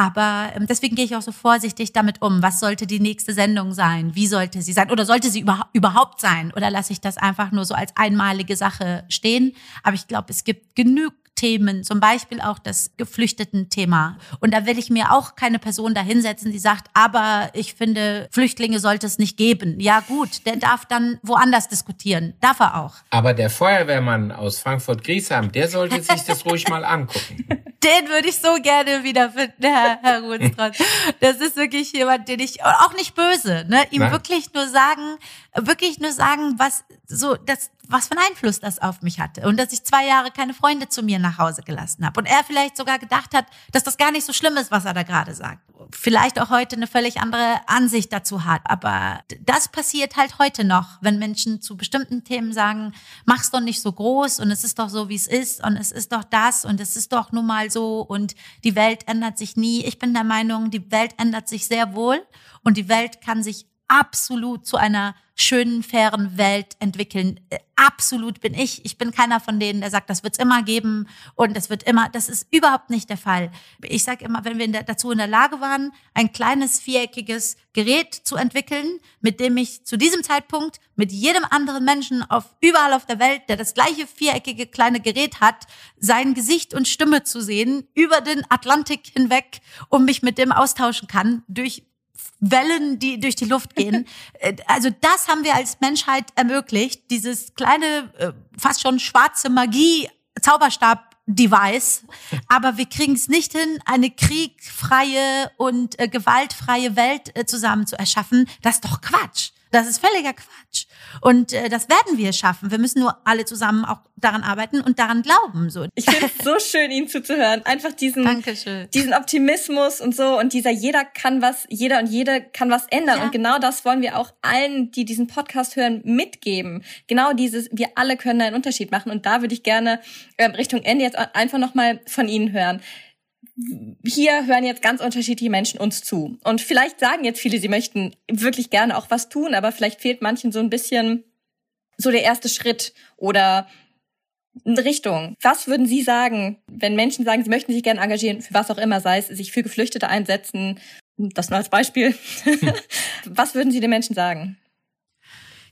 Aber ähm, deswegen gehe ich auch so vorsichtig damit um. Was sollte die nächste Sendung sein? Wie sollte sie sein? Oder sollte sie über, überhaupt sein? Oder lasse ich das einfach nur so als einmalige Sache stehen? Aber ich glaube, es gibt genug Themen, zum Beispiel auch das Geflüchteten-Thema. Und da will ich mir auch keine Person da hinsetzen, die sagt, aber ich finde, Flüchtlinge sollte es nicht geben. Ja gut, der darf dann woanders diskutieren. Darf er auch. Aber der Feuerwehrmann aus Frankfurt-Griesheim, der sollte sich das ruhig mal angucken. Den würde ich so gerne wiederfinden, Herr, Herr Ruhnstrand. Das ist wirklich jemand, den ich, auch nicht böse, ne? ihm Nein. wirklich nur sagen, wirklich nur sagen, was so, das, was für einen Einfluss das auf mich hatte und dass ich zwei Jahre keine Freunde zu mir nach Hause gelassen habe und er vielleicht sogar gedacht hat, dass das gar nicht so schlimm ist, was er da gerade sagt. Vielleicht auch heute eine völlig andere Ansicht dazu hat, aber das passiert halt heute noch, wenn Menschen zu bestimmten Themen sagen, mach's doch nicht so groß und es ist doch so, wie es ist und es ist doch das und es ist doch nun mal so und die Welt ändert sich nie. Ich bin der Meinung, die Welt ändert sich sehr wohl und die Welt kann sich absolut zu einer schönen, fairen Welt entwickeln. Äh, absolut bin ich. Ich bin keiner von denen, der sagt, das wird's immer geben und das wird immer, das ist überhaupt nicht der Fall. Ich sage immer, wenn wir dazu in der Lage waren, ein kleines viereckiges Gerät zu entwickeln, mit dem ich zu diesem Zeitpunkt mit jedem anderen Menschen auf überall auf der Welt, der das gleiche viereckige kleine Gerät hat, sein Gesicht und Stimme zu sehen über den Atlantik hinweg und mich mit dem austauschen kann durch Wellen, die durch die Luft gehen. Äh, also das haben wir als Menschheit ermöglicht, dieses kleine, äh, fast schon schwarze Magie, Zauberstab Device, aber wir kriegen es nicht hin, eine kriegfreie und äh, gewaltfreie Welt äh, zusammen zu erschaffen. Das ist doch Quatsch. Das ist völliger Quatsch. Und äh, das werden wir schaffen. Wir müssen nur alle zusammen auch daran arbeiten und daran glauben. So. Ich finde es so schön, Ihnen zuzuhören. Einfach diesen, Dankeschön. diesen Optimismus und so und dieser jeder kann was, jeder und jede kann was ändern. Ja. Und genau das wollen wir auch allen, die diesen Podcast hören, mitgeben. Genau dieses, wir alle können einen Unterschied machen. Und da würde ich gerne ähm, Richtung Ende jetzt einfach nochmal von Ihnen hören hier hören jetzt ganz unterschiedliche Menschen uns zu. Und vielleicht sagen jetzt viele, sie möchten wirklich gerne auch was tun, aber vielleicht fehlt manchen so ein bisschen so der erste Schritt oder eine Richtung. Was würden Sie sagen, wenn Menschen sagen, sie möchten sich gerne engagieren, für was auch immer, sei es sich für Geflüchtete einsetzen, das nur als Beispiel. was würden Sie den Menschen sagen?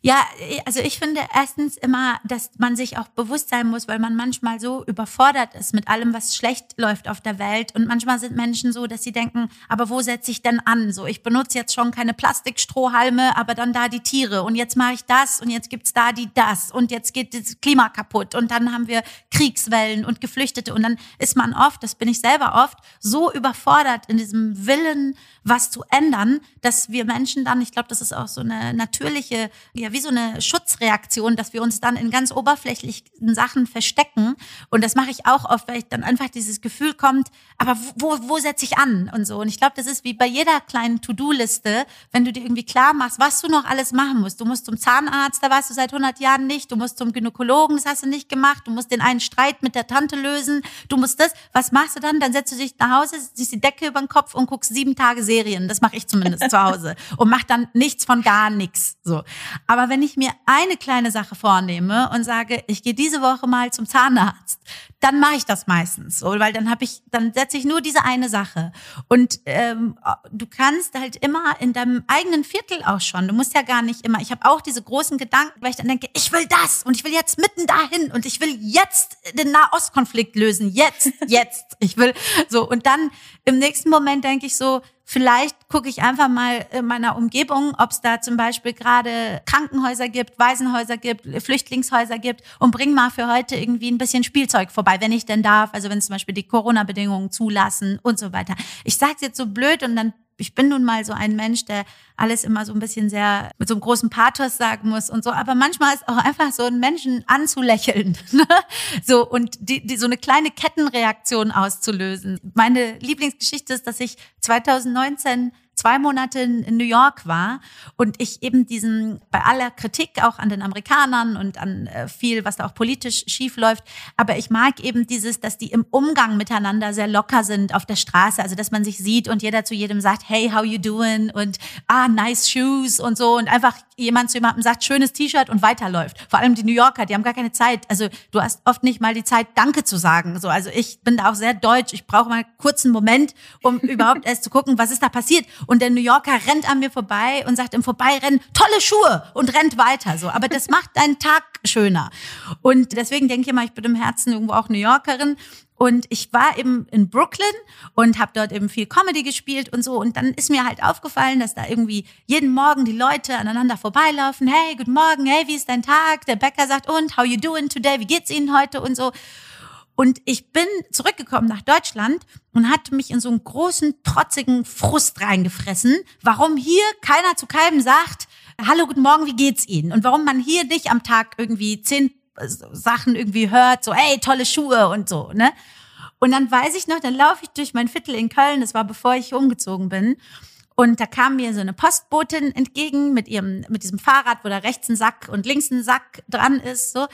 Ja, also ich finde erstens immer, dass man sich auch bewusst sein muss, weil man manchmal so überfordert ist mit allem, was schlecht läuft auf der Welt. Und manchmal sind Menschen so, dass sie denken, aber wo setze ich denn an? So, ich benutze jetzt schon keine Plastikstrohhalme, aber dann da die Tiere. Und jetzt mache ich das und jetzt gibt's da die das. Und jetzt geht das Klima kaputt. Und dann haben wir Kriegswellen und Geflüchtete. Und dann ist man oft, das bin ich selber oft, so überfordert in diesem Willen, was zu ändern, dass wir Menschen dann, ich glaube, das ist auch so eine natürliche, ja, wie so eine Schutzreaktion, dass wir uns dann in ganz oberflächlichen Sachen verstecken. Und das mache ich auch oft, weil ich dann einfach dieses Gefühl kommt, aber wo, wo setze ich an und so. Und ich glaube, das ist wie bei jeder kleinen To-Do-Liste, wenn du dir irgendwie klar machst, was du noch alles machen musst. Du musst zum Zahnarzt, da warst du seit 100 Jahren nicht. Du musst zum Gynäkologen, das hast du nicht gemacht. Du musst den einen Streit mit der Tante lösen. Du musst das. Was machst du dann? Dann setzt du dich nach Hause, ziehst die Decke über den Kopf und guckst sieben Tage Serien. Das mache ich zumindest zu Hause. Und mach dann nichts von gar nichts. So. Aber wenn ich mir eine kleine Sache vornehme und sage, ich gehe diese Woche mal zum Zahnarzt, dann mache ich das meistens, so, weil dann habe ich, dann setze ich nur diese eine Sache. Und ähm, du kannst halt immer in deinem eigenen Viertel auch schon. Du musst ja gar nicht immer. Ich habe auch diese großen Gedanken, weil ich dann denke, ich will das und ich will jetzt mitten dahin und ich will jetzt den Nahostkonflikt lösen, jetzt, jetzt. Ich will so und dann im nächsten Moment denke ich so, Vielleicht gucke ich einfach mal in meiner Umgebung, ob es da zum Beispiel gerade Krankenhäuser gibt, Waisenhäuser gibt, Flüchtlingshäuser gibt und bring mal für heute irgendwie ein bisschen Spielzeug vorbei, wenn ich denn darf. Also wenn zum Beispiel die Corona-Bedingungen zulassen und so weiter. Ich sage jetzt so blöd und dann ich bin nun mal so ein Mensch, der alles immer so ein bisschen sehr mit so einem großen Pathos sagen muss und so. Aber manchmal ist auch einfach so einen Menschen anzulächeln. Ne? so und die, die, so eine kleine Kettenreaktion auszulösen. Meine Lieblingsgeschichte ist, dass ich 2019 zwei Monate in New York war und ich eben diesen, bei aller Kritik auch an den Amerikanern und an äh, viel, was da auch politisch schief läuft, aber ich mag eben dieses, dass die im Umgang miteinander sehr locker sind auf der Straße, also dass man sich sieht und jeder zu jedem sagt, hey, how you doing? Und ah, nice shoes und so und einfach jemand zu jemandem sagt, schönes T-Shirt und weiterläuft. Vor allem die New Yorker, die haben gar keine Zeit. Also du hast oft nicht mal die Zeit, Danke zu sagen. So, also ich bin da auch sehr deutsch. Ich brauche mal einen Moment, um überhaupt erst zu gucken, was ist da passiert. Und der New Yorker rennt an mir vorbei und sagt im Vorbeirennen, tolle Schuhe und rennt weiter. So, aber das macht deinen Tag schöner. Und deswegen denke ich immer, ich bin im Herzen irgendwo auch New Yorkerin. Und ich war eben in Brooklyn und habe dort eben viel Comedy gespielt und so. Und dann ist mir halt aufgefallen, dass da irgendwie jeden Morgen die Leute aneinander vorbeilaufen. Hey, guten Morgen, hey, wie ist dein Tag? Der Bäcker sagt, und how you doing today? Wie geht's Ihnen heute? Und so. Und ich bin zurückgekommen nach Deutschland und hatte mich in so einen großen, trotzigen Frust reingefressen, warum hier keiner zu keinem sagt, hallo, guten Morgen, wie geht's Ihnen? Und warum man hier nicht am Tag irgendwie zehn Sachen irgendwie hört, so, ey, tolle Schuhe und so, ne? Und dann weiß ich noch, dann laufe ich durch mein Viertel in Köln, das war bevor ich umgezogen bin. Und da kam mir so eine Postbotin entgegen mit ihrem, mit diesem Fahrrad, wo da rechts ein Sack und links ein Sack dran ist, so.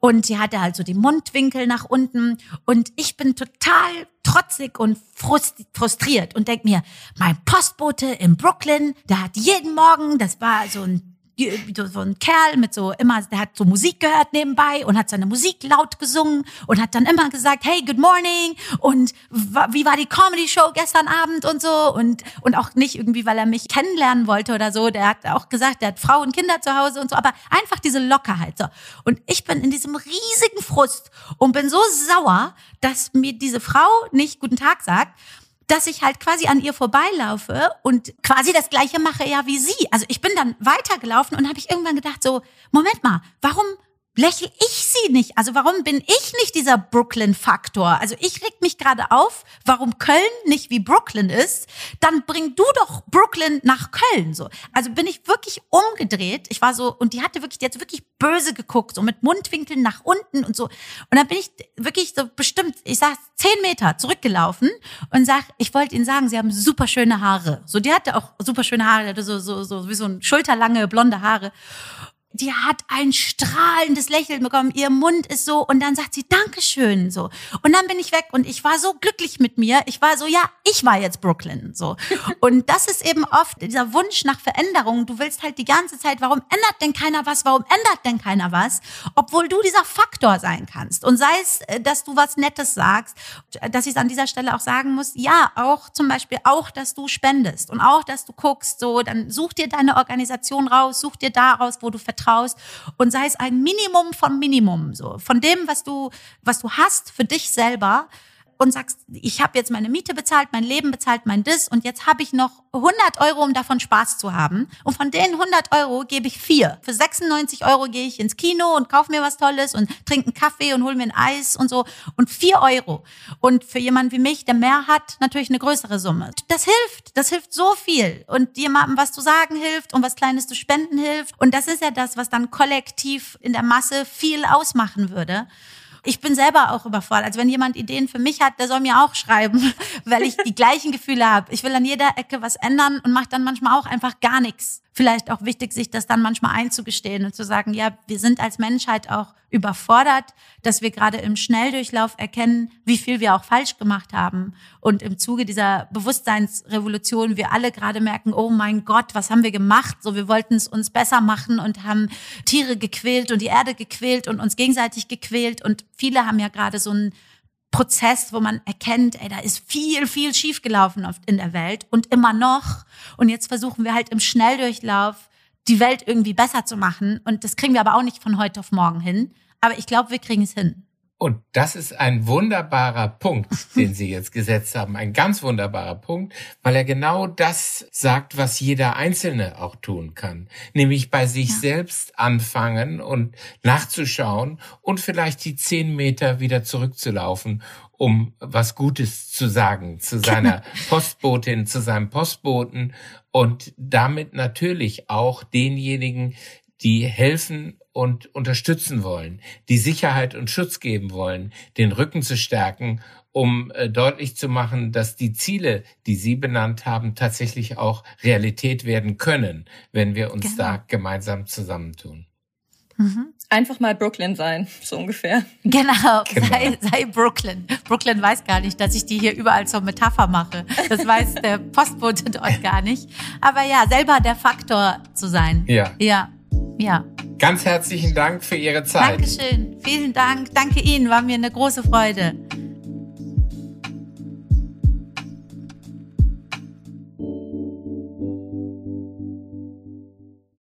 Und die hatte halt so die Mundwinkel nach unten. Und ich bin total trotzig und frustriert und denk mir, mein Postbote in Brooklyn, der hat jeden Morgen, das war so ein so ein Kerl mit so immer, der hat so Musik gehört nebenbei und hat seine Musik laut gesungen und hat dann immer gesagt, hey, good morning und wie war die Comedy Show gestern Abend und so und und auch nicht irgendwie, weil er mich kennenlernen wollte oder so. Der hat auch gesagt, der hat Frau und Kinder zu Hause und so, aber einfach diese Lockerheit. So. Und ich bin in diesem riesigen Frust und bin so sauer, dass mir diese Frau nicht guten Tag sagt dass ich halt quasi an ihr vorbeilaufe und quasi das gleiche mache ja wie sie. Also ich bin dann weitergelaufen und habe ich irgendwann gedacht so, Moment mal, warum lächle ich sie nicht? Also warum bin ich nicht dieser Brooklyn-Faktor? Also ich reg mich gerade auf, warum Köln nicht wie Brooklyn ist. Dann bring du doch Brooklyn nach Köln. So, also bin ich wirklich umgedreht. Ich war so und die hatte wirklich, die hat wirklich böse geguckt, so mit Mundwinkeln nach unten und so. Und dann bin ich wirklich so bestimmt, ich sag zehn Meter zurückgelaufen und sag, ich wollte Ihnen sagen, Sie haben super schöne Haare. So, die hatte auch super schöne Haare, die hatte so so so wie so ein schulterlange blonde Haare die hat ein strahlendes Lächeln bekommen, ihr Mund ist so und dann sagt sie Dankeschön so. Und dann bin ich weg und ich war so glücklich mit mir, ich war so ja, ich war jetzt Brooklyn so. Und das ist eben oft dieser Wunsch nach Veränderung, du willst halt die ganze Zeit, warum ändert denn keiner was, warum ändert denn keiner was, obwohl du dieser Faktor sein kannst. Und sei es, äh, dass du was Nettes sagst, dass ich es an dieser Stelle auch sagen muss, ja, auch zum Beispiel auch, dass du spendest und auch, dass du guckst, so dann such dir deine Organisation raus, such dir daraus, wo du vertraust vertraust und sei es ein Minimum von Minimum, so. Von dem, was du, was du hast für dich selber, und sagst, ich habe jetzt meine Miete bezahlt, mein Leben bezahlt, mein Dis und jetzt habe ich noch 100 Euro, um davon Spaß zu haben. Und von den 100 Euro gebe ich vier. Für 96 Euro gehe ich ins Kino und kaufe mir was Tolles und trinke einen Kaffee und hole mir ein Eis und so. Und vier Euro. Und für jemanden wie mich, der mehr hat, natürlich eine größere Summe. Das hilft. Das hilft so viel. Und jemandem was zu sagen hilft und was Kleines zu spenden hilft. Und das ist ja das, was dann kollektiv in der Masse viel ausmachen würde ich bin selber auch überfordert. Also wenn jemand Ideen für mich hat, der soll mir auch schreiben, weil ich die gleichen Gefühle habe. Ich will an jeder Ecke was ändern und mache dann manchmal auch einfach gar nichts vielleicht auch wichtig, sich das dann manchmal einzugestehen und zu sagen, ja, wir sind als Menschheit auch überfordert, dass wir gerade im Schnelldurchlauf erkennen, wie viel wir auch falsch gemacht haben. Und im Zuge dieser Bewusstseinsrevolution wir alle gerade merken, oh mein Gott, was haben wir gemacht? So, wir wollten es uns besser machen und haben Tiere gequält und die Erde gequält und uns gegenseitig gequält. Und viele haben ja gerade so ein Prozess, wo man erkennt, ey, da ist viel, viel schiefgelaufen in der Welt und immer noch. Und jetzt versuchen wir halt im Schnelldurchlauf die Welt irgendwie besser zu machen. Und das kriegen wir aber auch nicht von heute auf morgen hin. Aber ich glaube, wir kriegen es hin. Und das ist ein wunderbarer Punkt, den Sie jetzt gesetzt haben. Ein ganz wunderbarer Punkt, weil er genau das sagt, was jeder Einzelne auch tun kann. Nämlich bei sich ja. selbst anfangen und nachzuschauen und vielleicht die zehn Meter wieder zurückzulaufen, um was Gutes zu sagen zu seiner Postbotin, zu seinem Postboten und damit natürlich auch denjenigen, die helfen und unterstützen wollen, die Sicherheit und Schutz geben wollen, den Rücken zu stärken, um äh, deutlich zu machen, dass die Ziele, die Sie benannt haben, tatsächlich auch Realität werden können, wenn wir uns genau. da gemeinsam zusammentun. Mhm. Einfach mal Brooklyn sein, so ungefähr. Genau, genau. Sei, sei Brooklyn. Brooklyn weiß gar nicht, dass ich die hier überall zur Metapher mache. Das weiß der Postbote dort gar nicht. Aber ja, selber der Faktor zu sein. Ja. Ja. Ja. Ganz herzlichen Dank für Ihre Zeit. Dankeschön. Vielen Dank. Danke Ihnen. War mir eine große Freude.